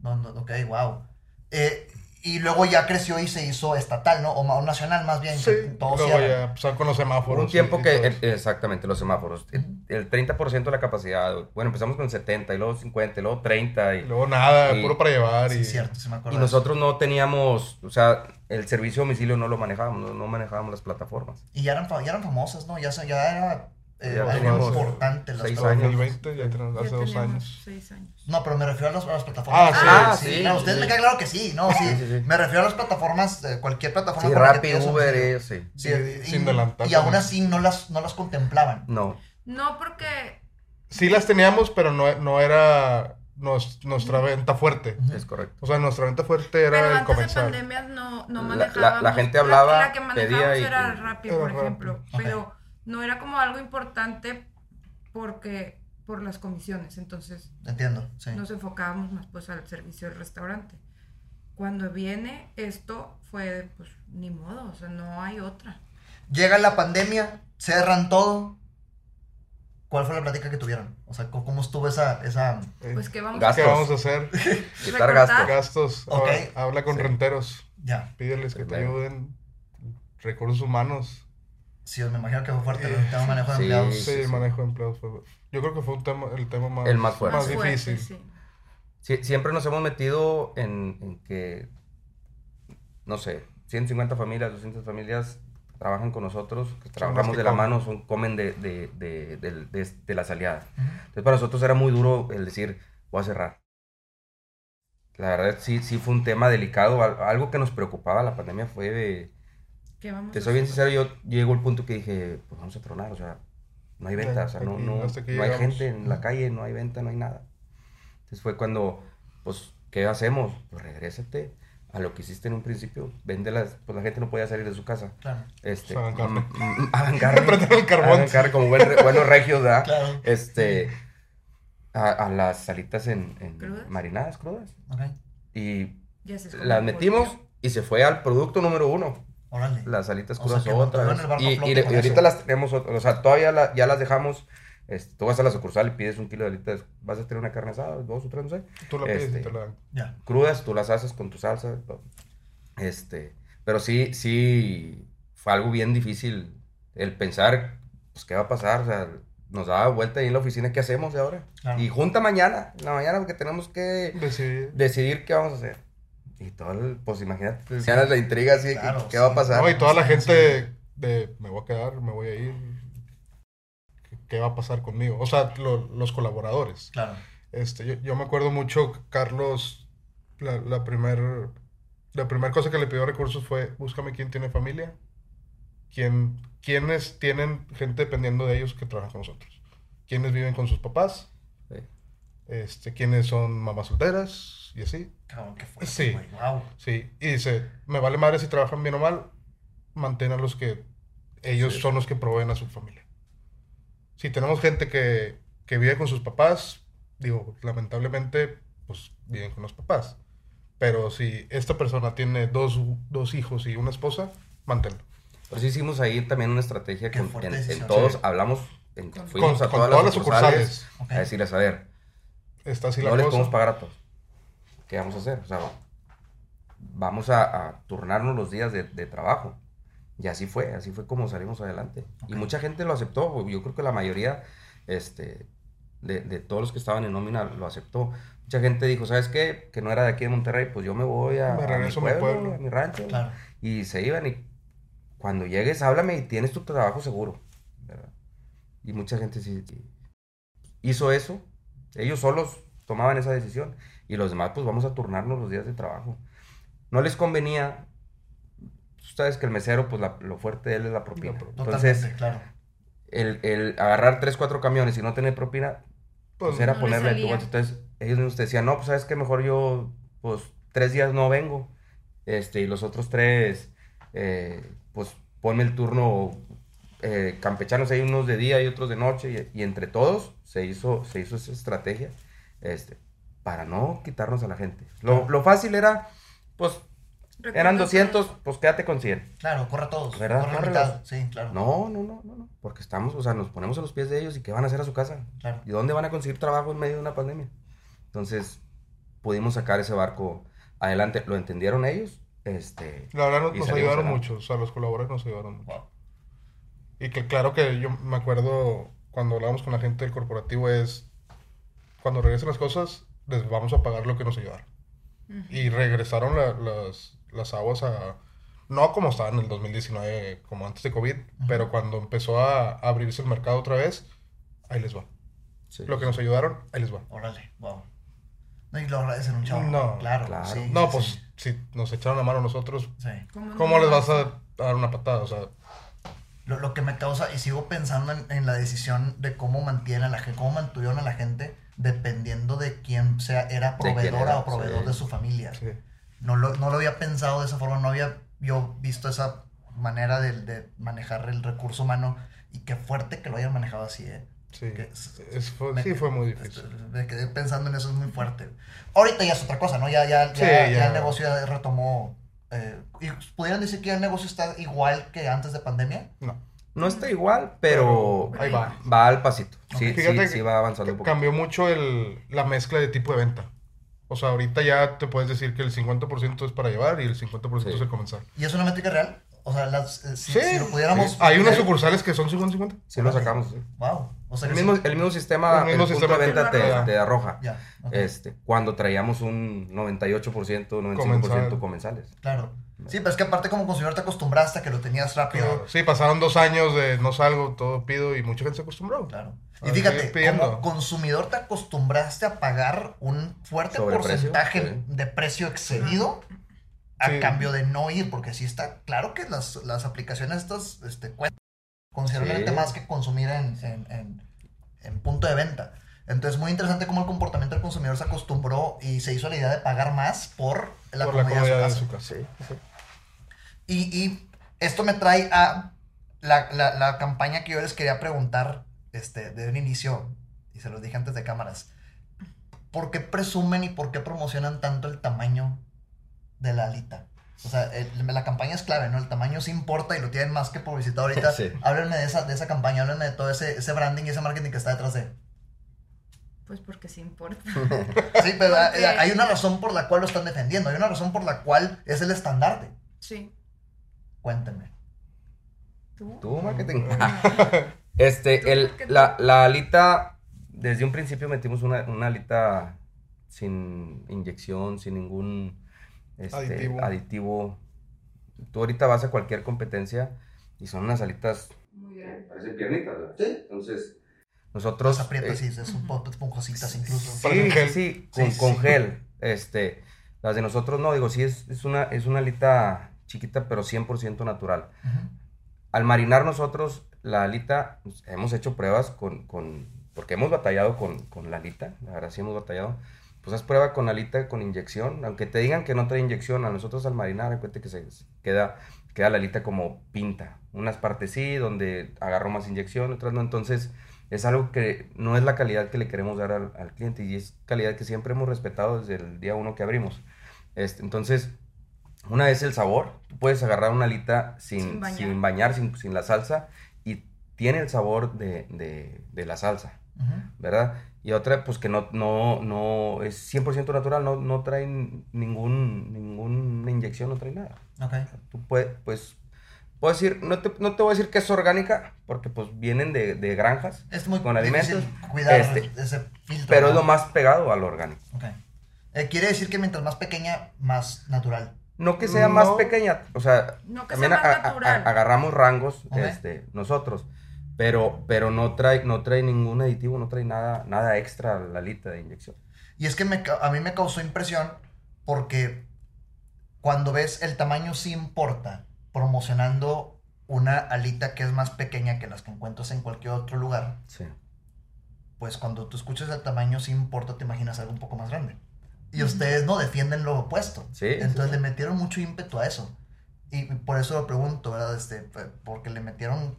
No, no, ok, wow. Eh, y luego ya creció y se hizo estatal, ¿no? O, nacional más bien. Sí, todo luego ya empezaron con los semáforos. Un tiempo y- que, el- exactamente, los semáforos. El, el 30% de la capacidad. Bueno, empezamos con 70 y luego 50 y luego 30. Y Y, luego nada, y- puro para llevar. Sí, y, cierto, sí me acuerdo. y de nosotros no teníamos, o sea, el servicio a domicilio no lo manejábamos, no, no manejábamos las plataformas. Y ya eran, fa- ya eran famosas, ¿no? Ya, se- ya era eh, Ya algo teníamos importante. Las seis plataformas. años. 2020, ya tenemos, Ya hace dos años. seis años. No, pero me refiero a, las- a las plataformas. Ah, sí. Ah, sí, ustedes sí. me queda claro que sí, ¿no? Sí, Sí, sí, sí. Me refiero a las plataformas, eh, cualquier plataforma. Sí, la Rappi, Uber, sí. Sí, Sí, y, sin adelantar y aún así no las, no las contemplaban. No, No, porque Sí las teníamos, pero no, no era nos- nuestra venta fuerte. es correcto. O sea, nuestra venta fuerte era pero el antes de comensal. pandemia no, no La- la- manejábamos. la gente hablaba, La, que manejábamos pedía y- era Rappi, por ejemplo. Ok. Pero no era como algo importante porque por las comisiones. Entonces Entiendo, sí. nos enfocábamos más pues al servicio del restaurante. Cuando viene esto fue pues ni modo, o sea, no hay otra. Llega la pandemia, cerran todo. ¿Cuál fue la plática que tuvieron? O sea, ¿cómo cómo estuvo esa... esa... Eh, Pues que vamos Gastos. ¿Qué vamos a hacer? Quitar gastos. Gastos. Ok. Habla, habla con Sí. renteros. Ya, Pídeles que te ayuden. Recursos humanos. Sí, me imagino que fue fuerte Eh, el tema de manejo de sí. empleados. Sí, sí, sí. manejo de empleados. fue- Yo creo que fue un tema, el tema más, El más fuerte. más fuerte, difícil. sí. Sie- siempre nos hemos metido en, en que, no sé, 150 familias, 200 familias trabajan con nosotros, que trabajamos que de la comen. mano, son, comen de, de, de, de- de- de las aliadas. Ujú. Entonces para nosotros era muy duro el decir, voy a cerrar. La verdad sí, sí fue un tema delicado, al- algo que nos preocupaba la pandemia fue de, ¿Qué vamos te a soy bien sincero, yo llegó el punto que dije, pues vamos a tronar, o sea, no hay venta, o sea, no, no, no hay gente en la calle, no hay venta, no hay nada. Entonces fue cuando, pues, ¿qué hacemos? Pues regrésate a lo que hiciste en un principio, véndelas, pues la gente no podía salir de su casa. Claro, Este, Hagan carne. mm, mm, como buen buenos regios, ¿verdad? claro. Este, a, a las salitas en, en ¿Crudas? marinadas crudas. Ok, Y Ya se las metimos y se fue al producto número uno. Órale. Las alitas O crudas sea, el barco Y, ahorita las tenemos, o sea, todavía la- ya las dejamos. este, tú vas a la sucursal y pides un kilo de alitas, vas a tener una carne asada, dos o tres, no sé. Tú la pides Este, y te la dan. Ya. Crudas, tú las haces con tu salsa. todo. Este, pero sí, sí, fue algo bien difícil el pensar, pues, ¿qué va a pasar? O sea, nos daba vuelta ahí en la oficina, ¿qué hacemos de ahora? Claro. Y junta mañana, en la mañana, porque tenemos que Decidir. decidir qué vamos a hacer. Y todo, el- pues imagínate, ya la intriga así, Claro, ¿qué va a sí. pasar? No, y toda la Sí, gente de me voy a quedar, me voy a ir. ¿Qué, qué va a pasar conmigo? O sea, lo- los colaboradores. Claro. Este, yo, yo me acuerdo mucho, Carlos, la, la primer, la primer cosa que le pidió recursos fue, búscame quién tiene familia, quién, quiénes tienen gente dependiendo de ellos que trabajan con nosotros, quiénes viven con sus papás, Sí. Este, quiénes son mamás solteras y así. Cabrón, qué fuerte, Sí. Wow. Sí, y dice, me vale madre si trabajan bien o mal, mantén a los que ellos Sí. son los que proveen a su familia. Si tenemos gente que, que vive con sus papás, digo, lamentablemente, pues viven con los papás. Pero si esta persona tiene dos, dos hijos y una esposa, manténlo. Por eso hicimos ahí también una estrategia con, en, en todos, Sí. hablamos, en- Con- fuimos con- a todas, todas las sucursales, sucursales. Ok. a decirles, a ver, Está así no la les cosa. podemos pagar a todos. ¿Qué vamos a hacer? O sea, vamos a, a turnarnos los días de, de trabajo. Y así fue, así fue como salimos adelante. Y mucha gente lo aceptó. Yo creo que la mayoría este, de, de todos los que estaban en nómina lo aceptó. Mucha gente dijo, ¿sabes qué? Que no era de aquí de Monterrey, pues yo me voy a, Me regreso a mi mi pueblo, pueblo. a mi rancho. Claro. Y se iban y cuando llegues, háblame y tienes tu trabajo seguro. ¿verdad? Y mucha gente sí, sí hizo eso. Ellos solos tomaban esa decisión. Y los demás, pues vamos a turnarnos los días de trabajo. No les convenía. Tú sabes que el mesero, pues la- lo fuerte de él es la propina. Entonces, claro. el, el agarrar tres, cuatro camiones y no tener propina, Pues, pues era No le ponerle tu bolsa. Entonces, ellos mismos te decían, no, pues sabes que mejor yo, pues tres días no vengo. Este, y los otros tres, eh, pues ponme el turno eh, campechanos, hay unos de día y otros de noche. Y, y entre todos se hizo, se hizo esa estrategia este, para no quitarnos a la gente. Lo, lo fácil era, pues, eran Recuerdo 200, pues quédate con 100. Claro, corre a todos. ¿Verdad? Corre mitad. Sí, claro. No, no, no, no, no, porque estamos, o sea, nos ponemos a los pies de ellos y ¿qué van a hacer a su casa? Claro. ¿Y dónde van a conseguir trabajo en medio de una pandemia? Entonces, pudimos sacar ese barco adelante. ¿Lo entendieron ellos? Este, La verdad nos, ayudaron adelante. mucho, o sea, los colaboradores nos ayudaron mucho. Wow. Y que claro que yo me acuerdo cuando hablábamos con la gente del corporativo es, cuando regresen las cosas, les vamos a pagar lo que nos ayudaron. Y regresaron la- las, las aguas a, no como estaban en el 2019, como antes de COVID, pero cuando empezó a, a abrirse el mercado otra vez, ahí les va. sí. Lo que nos ayudaron, ahí les va. Órale, wow. No, y lo agradecen un chavo. No, claro. claro. sí, No, sí, pues si nos echaron la mano a nosotros, sí. ¿Cómo, ¿cómo no? les vas a dar una patada? O sea, Lo, lo que me causa, y sigo pensando en, en la decisión de cómo mantienen a la gente, cómo mantuvieron a la gente dependiendo de quién sea, era proveedora era, o proveedor sí. de su familia. sí. No lo, no lo había pensado de esa forma, no había yo visto esa manera de, de manejar el recurso humano y qué fuerte que lo hayan manejado así, ¿eh? Sí, Que- es- fue, me sí fue muy difícil. Me quedé pensando en eso, es muy fuerte. Ahorita ya es otra cosa, ¿no? Ya, ya, ya, Sí, ya ya. el negocio ya retomó. Eh, ¿y ¿Pudieran decir que el negocio está igual que antes de pandemia? No. No está igual, pero Ahí va. va al pasito. Sí, Ok. sí, Fíjate sí que va avanzando un poco. Cambió mucho el, la mezcla de tipo de venta. O sea, ahorita ya te puedes decir que el 50% es para llevar y el 50% Sí. es el comenzar. ¿Y es una métrica real? O sea, las, eh, si, Sí, si lo pudiéramos... sí. Hay unas sucursales que son 50-50. Sí lo sacamos. sí. Wow. O sea, El que mismo, sí. el mismo sistema, El el, mismo punto sistema de venta te te, da. te arroja. Ya, ok, Este, cuando traíamos un 98%, 95% Comensal. comensales. claro. Sí, pero es que aparte como consumidor te acostumbraste a que lo tenías rápido. Claro. Sí, pasaron dos años de no salgo, todo pido y mucha gente se acostumbró. Claro. Ah, Y fíjate, estoy pidiendo. como consumidor te acostumbraste a pagar un fuerte Sobreprecio, porcentaje sí. de precio excedido a Sí. cambio de no ir, porque sí está claro que las, las aplicaciones estas este, cuestan considerablemente Sí. más que consumir en, en, en- en punto de venta. Entonces, muy interesante cómo el comportamiento del consumidor se acostumbró y se hizo la idea de pagar más por la por la comodidad de comodidad de su su casa. casa. Y, y esto me trae a la, la- la campaña que yo les quería preguntar este, de un inicio, y se los dije antes de cámaras. ¿Por qué presumen y por qué promocionan tanto el tamaño de la alita? O sea, el- la campaña es clave, ¿no? El tamaño sí importa y lo tienen más que publicitado ahorita. Sí. Háblenme de esa, de esa campaña, háblenme de todo ese, ese branding y ese marketing que está detrás de. Pues porque sí importa. Sí, pero hay- una razón por la cual lo están defendiendo, hay una razón por la cual es el estandarte. Sí. Cuéntenme. ¿Tú? Tú, marketing. Este, el, la, la alita, desde un principio metimos una, una alita sin inyección, sin ningún este, Aditivo. aditivo. Tú ahorita vas a cualquier competencia y son unas alitas, Muy grande. parecen piernitas, ¿verdad? Sí. Entonces, nosotros... Los aprietas eh, y es un poco esponjositas incluso. Sí, sí, gel. sí, con, sí, con sí. gel. Este, las de nosotros no, digo, sí, es, es, una, es una alita chiquita, pero 100% natural. Al marinar nosotros la alita, pues, hemos hecho pruebas con, con porque hemos batallado con, con la alita, la verdad sí hemos batallado. Pues haz prueba con alita con inyección, aunque te digan que no trae inyección, a nosotros al marinar, recuerda que se queda, queda la alita como pinta. Unas partes sí, donde agarró más inyección, otras no. Entonces, es algo que no es la calidad que le queremos dar al, al cliente y es calidad que siempre hemos respetado desde el día uno que abrimos. Este, entonces, Una es el sabor. Tú puedes agarrar una alita sin, Sin sin bañar. sin, sin la salsa, y tiene el sabor de, de- de la salsa. ¿verdad? Y otra, pues que no, no, no es 100% natural, no, no trae ningún, ninguna inyección, no trae nada. Ok. Tú puedes, pues, puedo decir, no te, no te voy a decir que es orgánica, porque pues vienen de, de granjas Es muy con alimentos, difícil cuidar este, ese filtro. pero es ¿no? lo más pegado al orgánico. Ok. Eh, quiere decir que mientras más pequeña, más natural. No que sea más No. pequeña, o sea, No que también sea más a- a- natural. a- agarramos rangos Ok. este, nosotros, pero, pero no, trae, no trae ningún aditivo, no trae nada, nada extra la alita de inyección. Y es que me a mí me causó impresión porque cuando ves el tamaño sí importa, promocionando una alita que es más pequeña que las que encuentras en cualquier otro lugar, Sí. pues cuando tú escuchas el tamaño sí importa, te imaginas algo un poco más grande. Y ustedes no defienden lo opuesto. Sí, Entonces sí, sí. le metieron mucho ímpetu a eso. Y por eso lo pregunto, ¿verdad? Este, porque le metieron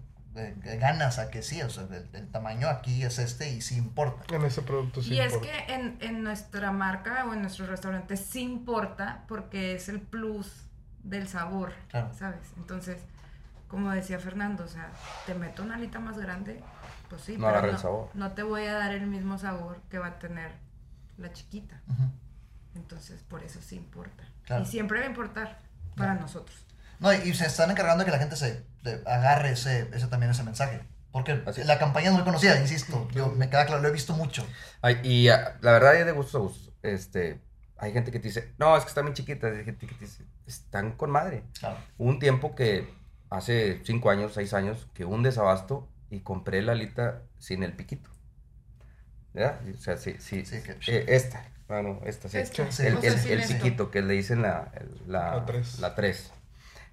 ganas a que sí, o sea, el, el tamaño aquí es este y sí importa. En ese producto sí y es que en, en nuestra marca o en nuestro restaurante sí importa porque es el plus del sabor, Claro. ¿sabes? Entonces, como decía Fernando, o sea, te meto una alita más grande, pues sí, No pero el no, sabor. no te voy a dar el mismo sabor que va a tener la chiquita. Entonces, por eso sí importa. Claro. Y siempre va a importar para nosotros. No, y, y se están encargando de que la gente se de- agarre ese, ese también ese mensaje. Porque Así la campaña es muy conocida, insisto. Yo, me queda claro, lo he visto mucho. Ay, y ah, la verdad es de gusto a gusto. Este, hay gente que te dice, no, es que están bien chiquitas. Hay gente que te dice, están con madre. Claro. Hubo un tiempo que, hace cinco años, seis años, que un desabasto y compré la alita sin el piquito. ¿Verdad? O sea, sí, sí. Sí, que- eh, esta, bueno, esta, sí. Esta, sí. El, el, el piquito que le dicen la, el- la, La tres. la tres.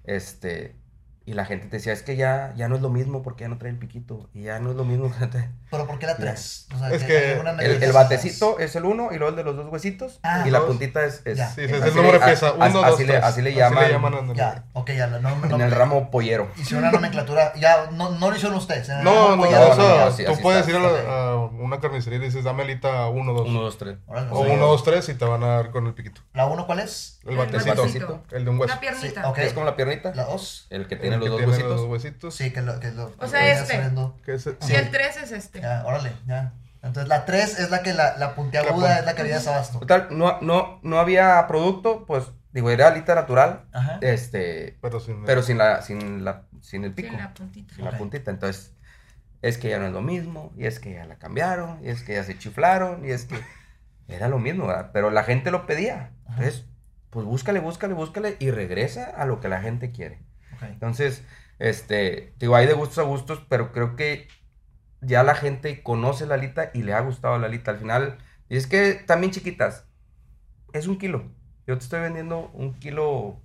Este, y la gente te decía, es que ya, ya no es lo mismo porque ya no trae el piquito. Y ya no es lo mismo. Pero ¿por qué la 3? O sea, Es que El, el batecito es el uno y luego el de los dos huesitos. Ah, y la dos. puntita es. es-. Sí, el número le- de pieza. Uno, así dos, le- tres. así le llaman en el- Ya, ok, ya la no, en el ramo pollero. Hicieron una nomenclatura. Ya, no, no lo hicieron ustedes. en el No, no, o sea, no, no, así- tú así puedes está. ir a, la- a una carnicería y dices, dame alita 1, 2. Uno, dos, tres. Órale, O o sea, 1, 2, 3 y te van a dar con el piquito. ¿La 1 cuál es? El batecito. El de un hueso. Una piernita. ¿Es como la piernita? ¿La 2? El que El tiene los dos tiene huesitos. los huesitos. Sí, que lo. Que lo O sea, este. Que ese- Si el 3 es este. Ya, órale, ya. Entonces la 3 es la que la, la puntiaguda La es la que había desabasto. Total, no, no, no había producto, pues, digo, era alita natural, Ajá. este, Pero sin, pero sin la, sin la, sin el pico, Sin la puntita. sin Ok. la puntita. Entonces, es que ya no es lo mismo, y es que ya la cambiaron, y es que ya se chiflaron, y es que era lo mismo, ¿verdad? Pero la gente lo pedía. Ajá. Entonces, pues búscale, búscale, búscale, y regresa a lo que la gente quiere. Entonces, este, digo, hay de gustos a gustos, pero creo que ya la gente conoce la alita y le ha gustado la alita. Al final, y es que también chiquitas, es un kilo. Yo te estoy vendiendo un kilo,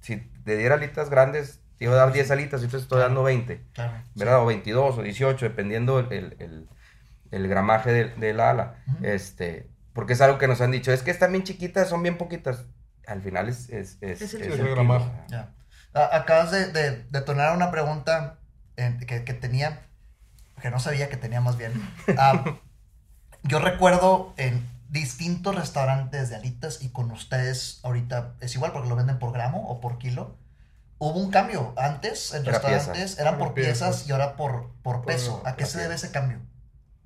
si te diera alitas grandes, te iba a dar 10 alitas, yo te estoy dando 20, Claro. ¿verdad? O 22 o 18, dependiendo el, el- el- el gramaje de, de la ala. Este, porque es algo que nos han dicho, es que están bien chiquitas, son bien poquitas. Al final es, es, es, Es el gramaje. Ya. A- Acabas de, de detonar una pregunta eh, que, que tenía, que no sabía que tenía más bien. Ah, yo recuerdo en distintos restaurantes de alitas y con ustedes ahorita es igual porque lo venden por gramo o por kilo. Hubo un cambio. Antes en Era restaurantes pieza. eran Por por piezas piezas. y ahora por, por Por peso. ¿A qué se debe ese cambio?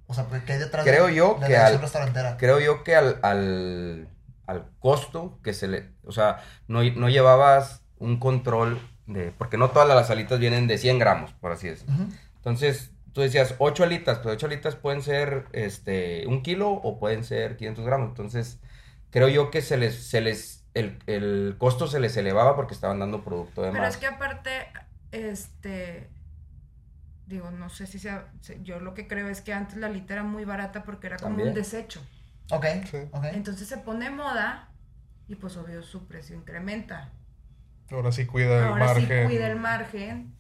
O sea, ¿qué hay detrás Creo de yo la que al- restaurantera? Creo yo que al, al, al costo que se le... O sea, no, no llevabas un control de... Porque no todas las alitas vienen de 100 gramos, por así decirlo. Entonces, tú decías 8 alitas, pero 8 alitas pueden ser este, un kilo o pueden ser 500 gramos. Entonces, creo yo que se les... Se les el, el costo se les elevaba porque estaban dando producto de Pero más. es que aparte, este, digo, no sé si sea, se- yo lo que creo es que antes la alita era muy barata porque era como un desecho. Ok, Sí. ok. Entonces se pone moda y pues obvio su precio incrementa. Ahora sí cuida el Ahora margen. sí cuida el margen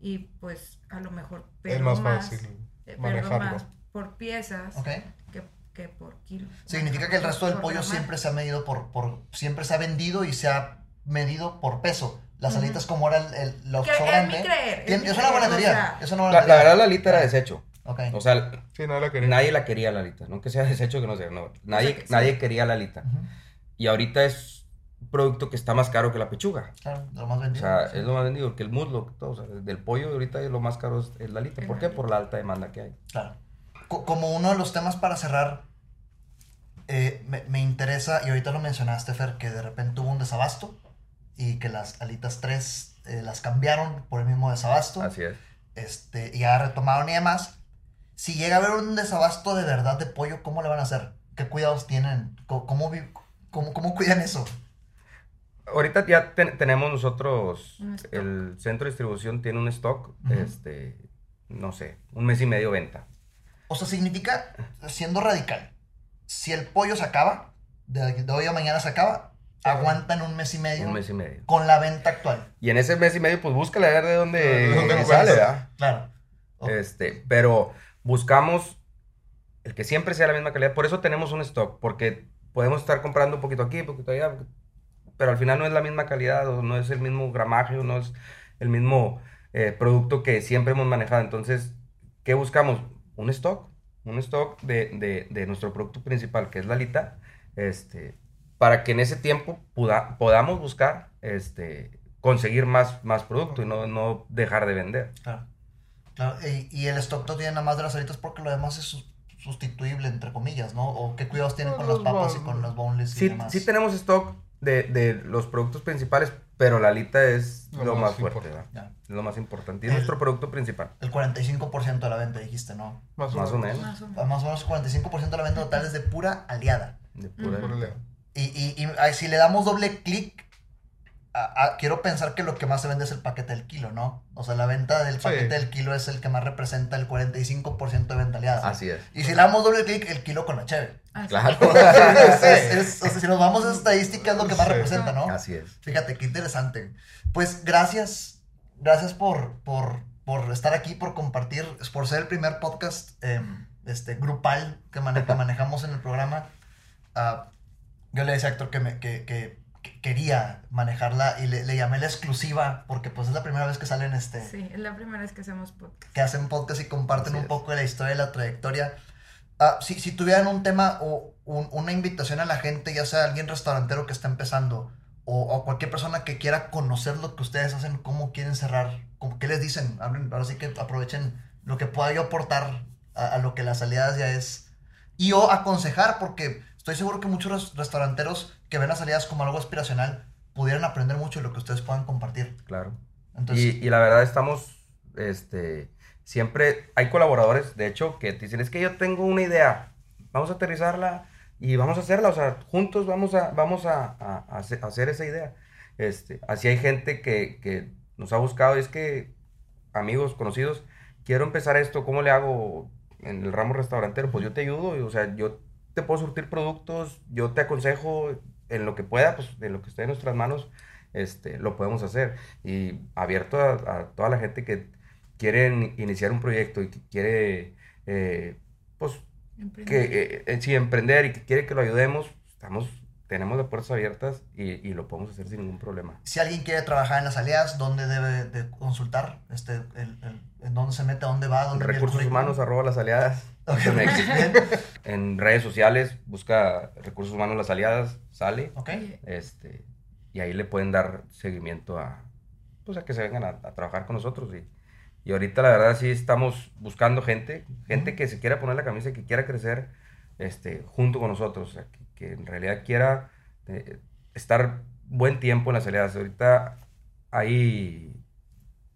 y pues a lo mejor Es pierdo más más, fácil eh, manejarlo. más por piezas Ok. que, que por kilo. Significa que el resto del pollo siempre se ha medido por, por, siempre se ha vendido y se ha medido por peso. Las Ujú. alitas como era el, el, lo Que- es sobrante. mi creer, es es una buena creer, o teoría. sea, es La, la teoría. verdad, la alita era desecho. Ok. O sea, Sí, nadie la quería. nadie la quería la alita. No que sea desecho, que no sea. No. Nadie, que sí. nadie quería la alita. Ujú. Y ahorita es, producto que está más caro que la pechuga. Claro, lo más O vendido. sea, sí. es lo más vendido, que el muslo, todo, o sea, del pollo ahorita es lo más caro es la alita. ¿Por qué? Por la alta demanda que hay. Claro. Co- como uno de los temas para cerrar, eh, me, me interesa, y ahorita lo mencionaste, Fer, que de repente hubo un desabasto y que las alitas 3 eh, las cambiaron por el mismo desabasto. Así es. Este, y ya retomaron y demás. Si llega a haber un desabasto de verdad de pollo, ¿cómo le van a hacer? ¿Qué cuidados tienen? ¿Cómo, cómo, cómo- cómo cuidan eso? Ahorita ya ten- tenemos nosotros, el centro de distribución tiene un stock, Ujú. este, no sé, un mes y medio venta. O sea, significa, siendo radical, si el pollo se acaba, de, de hoy a mañana se acaba, aguantan un mes y medio Un mes y medio. con la venta actual. Y en ese mes y medio, pues búscale a ver de dónde, ¿De dónde sale? ¿verdad? Claro. Ok. Este, pero buscamos el que siempre sea la misma calidad. Por eso tenemos un stock, porque podemos estar comprando un poquito aquí, un poquito allá, pero al final no es la misma calidad, o no es el mismo gramaje, o no es el mismo eh, producto que siempre hemos manejado. Entonces, ¿qué buscamos? Un stock, un stock de, de- de nuestro producto principal, que es la alita, este, para que en ese tiempo puda- podamos buscar este, conseguir más, más producto y no, no dejar de vender. Claro. Claro, Y, y el stock no tiene nada más de las alitas porque lo demás es sus- sustituible, entre comillas, ¿no? ¿O qué cuidados tienen con las Los papas y con las boneless y Sí, demás? sí tenemos stock de, de los productos principales, pero la alita es lo, Lo más, más fuerte, importante. ¿verdad? Ya. Es lo más importante. Y es El- nuestro producto principal. El 45% de la venta, dijiste, ¿no? Más o Más o menos. Más o menos. Más o menos 45% de la venta total es de pura aliada. De pura- leo. Y, y, y, ay, si le damos doble clic, a- a- quiero pensar que lo que más se vende es el paquete del kilo, ¿no? O sea, la venta del Sí. paquete del kilo es el que más representa el 45% de venta. Así es. Y si le damos doble clic, el kilo con la cheve. Así. Claro. es, es- es- o sea, si nos vamos a estadística es lo que más Sí. representa, ¿no? Así es. Fíjate, qué interesante. Pues gracias, gracias por, por, por estar aquí, por compartir, por ser el primer podcast eh, este, grupal que, mane- que manejamos en el programa. Ah, yo le decía a Héctor que, me, que- que quería manejarla y le, le llamé la exclusiva porque pues es la primera vez que salen este, Sí, es la primera vez que hacemos podcast. que hacen podcast y comparten Así un es. poco de la historia y la trayectoria. Ah, si, si tuvieran un tema o un- una invitación a la gente, ya sea alguien restaurantero que está empezando o, o cualquier persona que quiera conocer lo que ustedes hacen, cómo quieren cerrar, cómo- qué les dicen, Hablen- ahora sí que aprovechen lo que pueda yo aportar a, a lo que las aliadas ya es. Y o aconsejar, porque estoy seguro que muchos res- restauranteros que ven las aliadas como algo aspiracional pudieran aprender mucho de lo que ustedes puedan compartir. Claro. Entonces, Y, y la verdad estamos, este, siempre hay colaboradores, de hecho, que te dicen, es que yo tengo una idea, vamos a aterrizarla y vamos a hacerla, o sea, juntos vamos a, vamos a, a- a hacer, esa idea. Este, así hay gente que, que nos ha buscado, es que, amigos, conocidos, quiero empezar esto, ¿cómo le hago en el ramo restaurantero? Pues yo te ayudo, y, o sea, yo te puedo surtir productos, yo te aconsejo en lo que pueda, pues en lo que esté en nuestras manos, este, lo podemos hacer. Y abierto a, a toda la gente que quiere in- iniciar un proyecto y que quiere, eh, pues, Emprender. que eh, eh, sí, emprender y que quiere que lo ayudemos, estamos, tenemos las puertas abiertas y, y lo podemos hacer sin ningún problema. si alguien quiere trabajar en las aliadas, ¿dónde debe de consultar? Este, el, el- ¿En dónde se mete? ¿A dónde va? ¿Dónde Recursos humanos, arroba las aliadas. Ok, MX. bien. En redes sociales, busca recursos humanos las aliadas, sale. Este, y ahí le pueden dar seguimiento a, pues a que se vengan a, a trabajar con nosotros. Y, y ahorita la verdad sí estamos buscando gente, gente que se quiera poner la camisa, que quiera crecer este, junto con nosotros, o sea, que, que en realidad quiera eh, estar buen tiempo en las aliadas. Ahorita hay,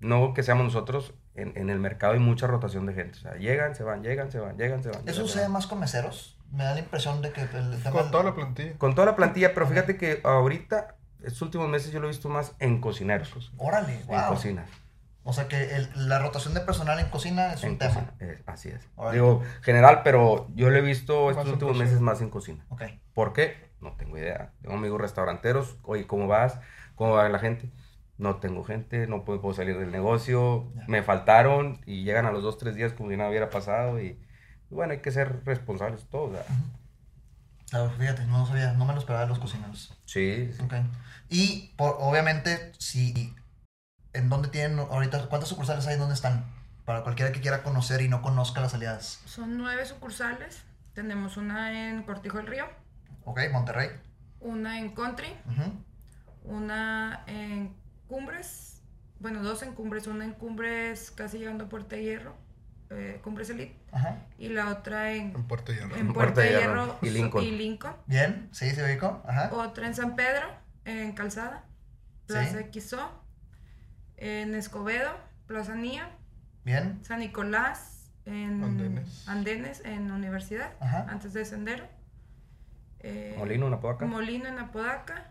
no que seamos nosotros, en, en el mercado hay mucha rotación de gente. O sea, llegan, se van, llegan, se van, llegan, se van. ¿Eso sucede más con meseros? Me da la impresión de que el tema... Con toda la plantilla. Con toda la plantilla, pero fíjate que ahorita, estos últimos meses yo lo he visto más en cocineros. Órale, En wow. O sea que el- la rotación de personal en cocina es en un tema. cocina, eh, así es. Órale. Digo, general, pero yo lo he visto estos últimos cocina. meses más en cocina. Ok. ¿Por qué? No tengo idea. Tengo amigos restauranteros. Oye, ¿cómo vas? ¿Cómo va la gente? No tengo gente, no puedo, puedo salir del negocio. Ya. Me faltaron y llegan a los dos, tres días como si nada hubiera pasado. Y, y bueno, hay que ser responsables todos. Claro, fíjate, no sabía, no me lo esperaba de los cocineros. Sí, sí. Ok. Y por, obviamente, si en dónde tienen ahorita, ¿cuántas sucursales hay? ¿Dónde están? Para cualquiera que quiera conocer y no conozca las aliadas. Son nueve sucursales. Tenemos una en Cortijo del Río, Ok, Monterrey. una en Country, una en Cumbres, bueno, dos en Cumbres, una en Cumbres casi llegando a Puerto Hierro, eh, Cumbres Elite, Ajá. y la otra en, En Puerto Hierro. en Puerto Puerto Hierro Hierro y Lincoln. y Lincoln. Bien, sí, se ubicó. Ajá. Otra en San Pedro, en Calzada, Plaza Sí. Quizó, en Escobedo, Plaza Nía, Bien. San Nicolás, en Andenes. Andenes, en Universidad, Ajá. antes de Sendero. Eh, Molino. Molino en Apodaca.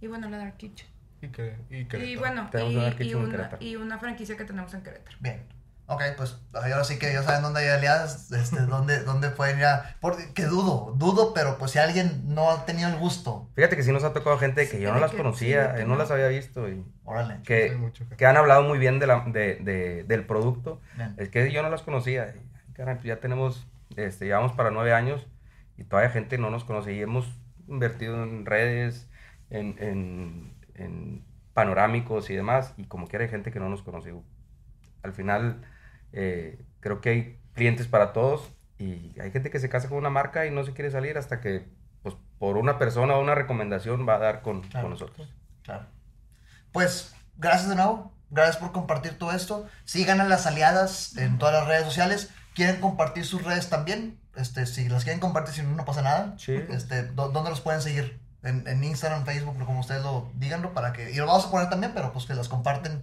Y bueno, la Dark Kitchen. Y, que, y Y Querétaro. bueno, Tenemos y, una y una franquicia que tenemos en Querétaro. Bien. Ok, pues ahora sí que ya saben dónde hay aliadas, este, dónde, dónde pueden ir a... Porque que dudo, dudo, pero pues si alguien no ha tenido el gusto, Fíjate que sí nos ha tocado gente que Sí, yo no las que- conocía, sí, que eh, no las había visto y órale. Que, mucho que- han hablado muy bien de la, de, de- del producto. Bien. Es que yo no las conocía. caray, pues ya tenemos, este, llevamos para nueve años y todavía gente no nos conoce y hemos invertido en redes, en, en- en panorámicos y demás y como quiera hay gente que no nos conoce. Al final eh, creo que hay clientes para todos y hay gente que se casa con una marca y no se quiere salir hasta que pues por una persona o una recomendación va a dar con, Claro. con nosotros. Claro. Pues, gracias de nuevo. Gracias por compartir todo esto. Sigan a las aliadas en todas las redes sociales. ¿Quieren compartir sus redes también? Este, si las quieren compartir, si no, no pasa nada. Sí. Este, ¿dó- ¿Dónde los pueden seguir? En, en Instagram, Facebook, como ustedes lo díganlo para que... Y lo vamos a poner también, pero pues que las comparten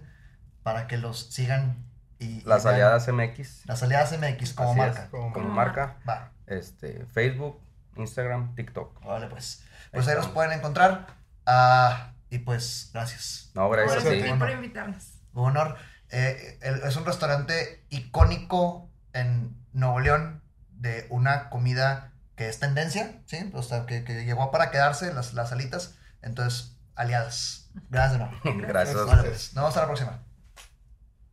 para que los sigan y... Las aliadas MX Las aliadas MX como Así marca. Como como Como marca, Va. este, Facebook, Instagram, TikTok. Vale, pues. Pues Ahí estamos. pueden encontrar. Ah, y pues, gracias. No, gracias Gracias a ti. Bueno. por invitarnos. Un honor. Eh, el- es un restaurante icónico en Nuevo León de una comida que es tendencia, ¿sí? O sea, que, que llegó para quedarse las, las alitas. Entonces, aliadas. Gracias de nuevo. Gracias Vale, ustedes. pues. Nos vemos hasta la próxima.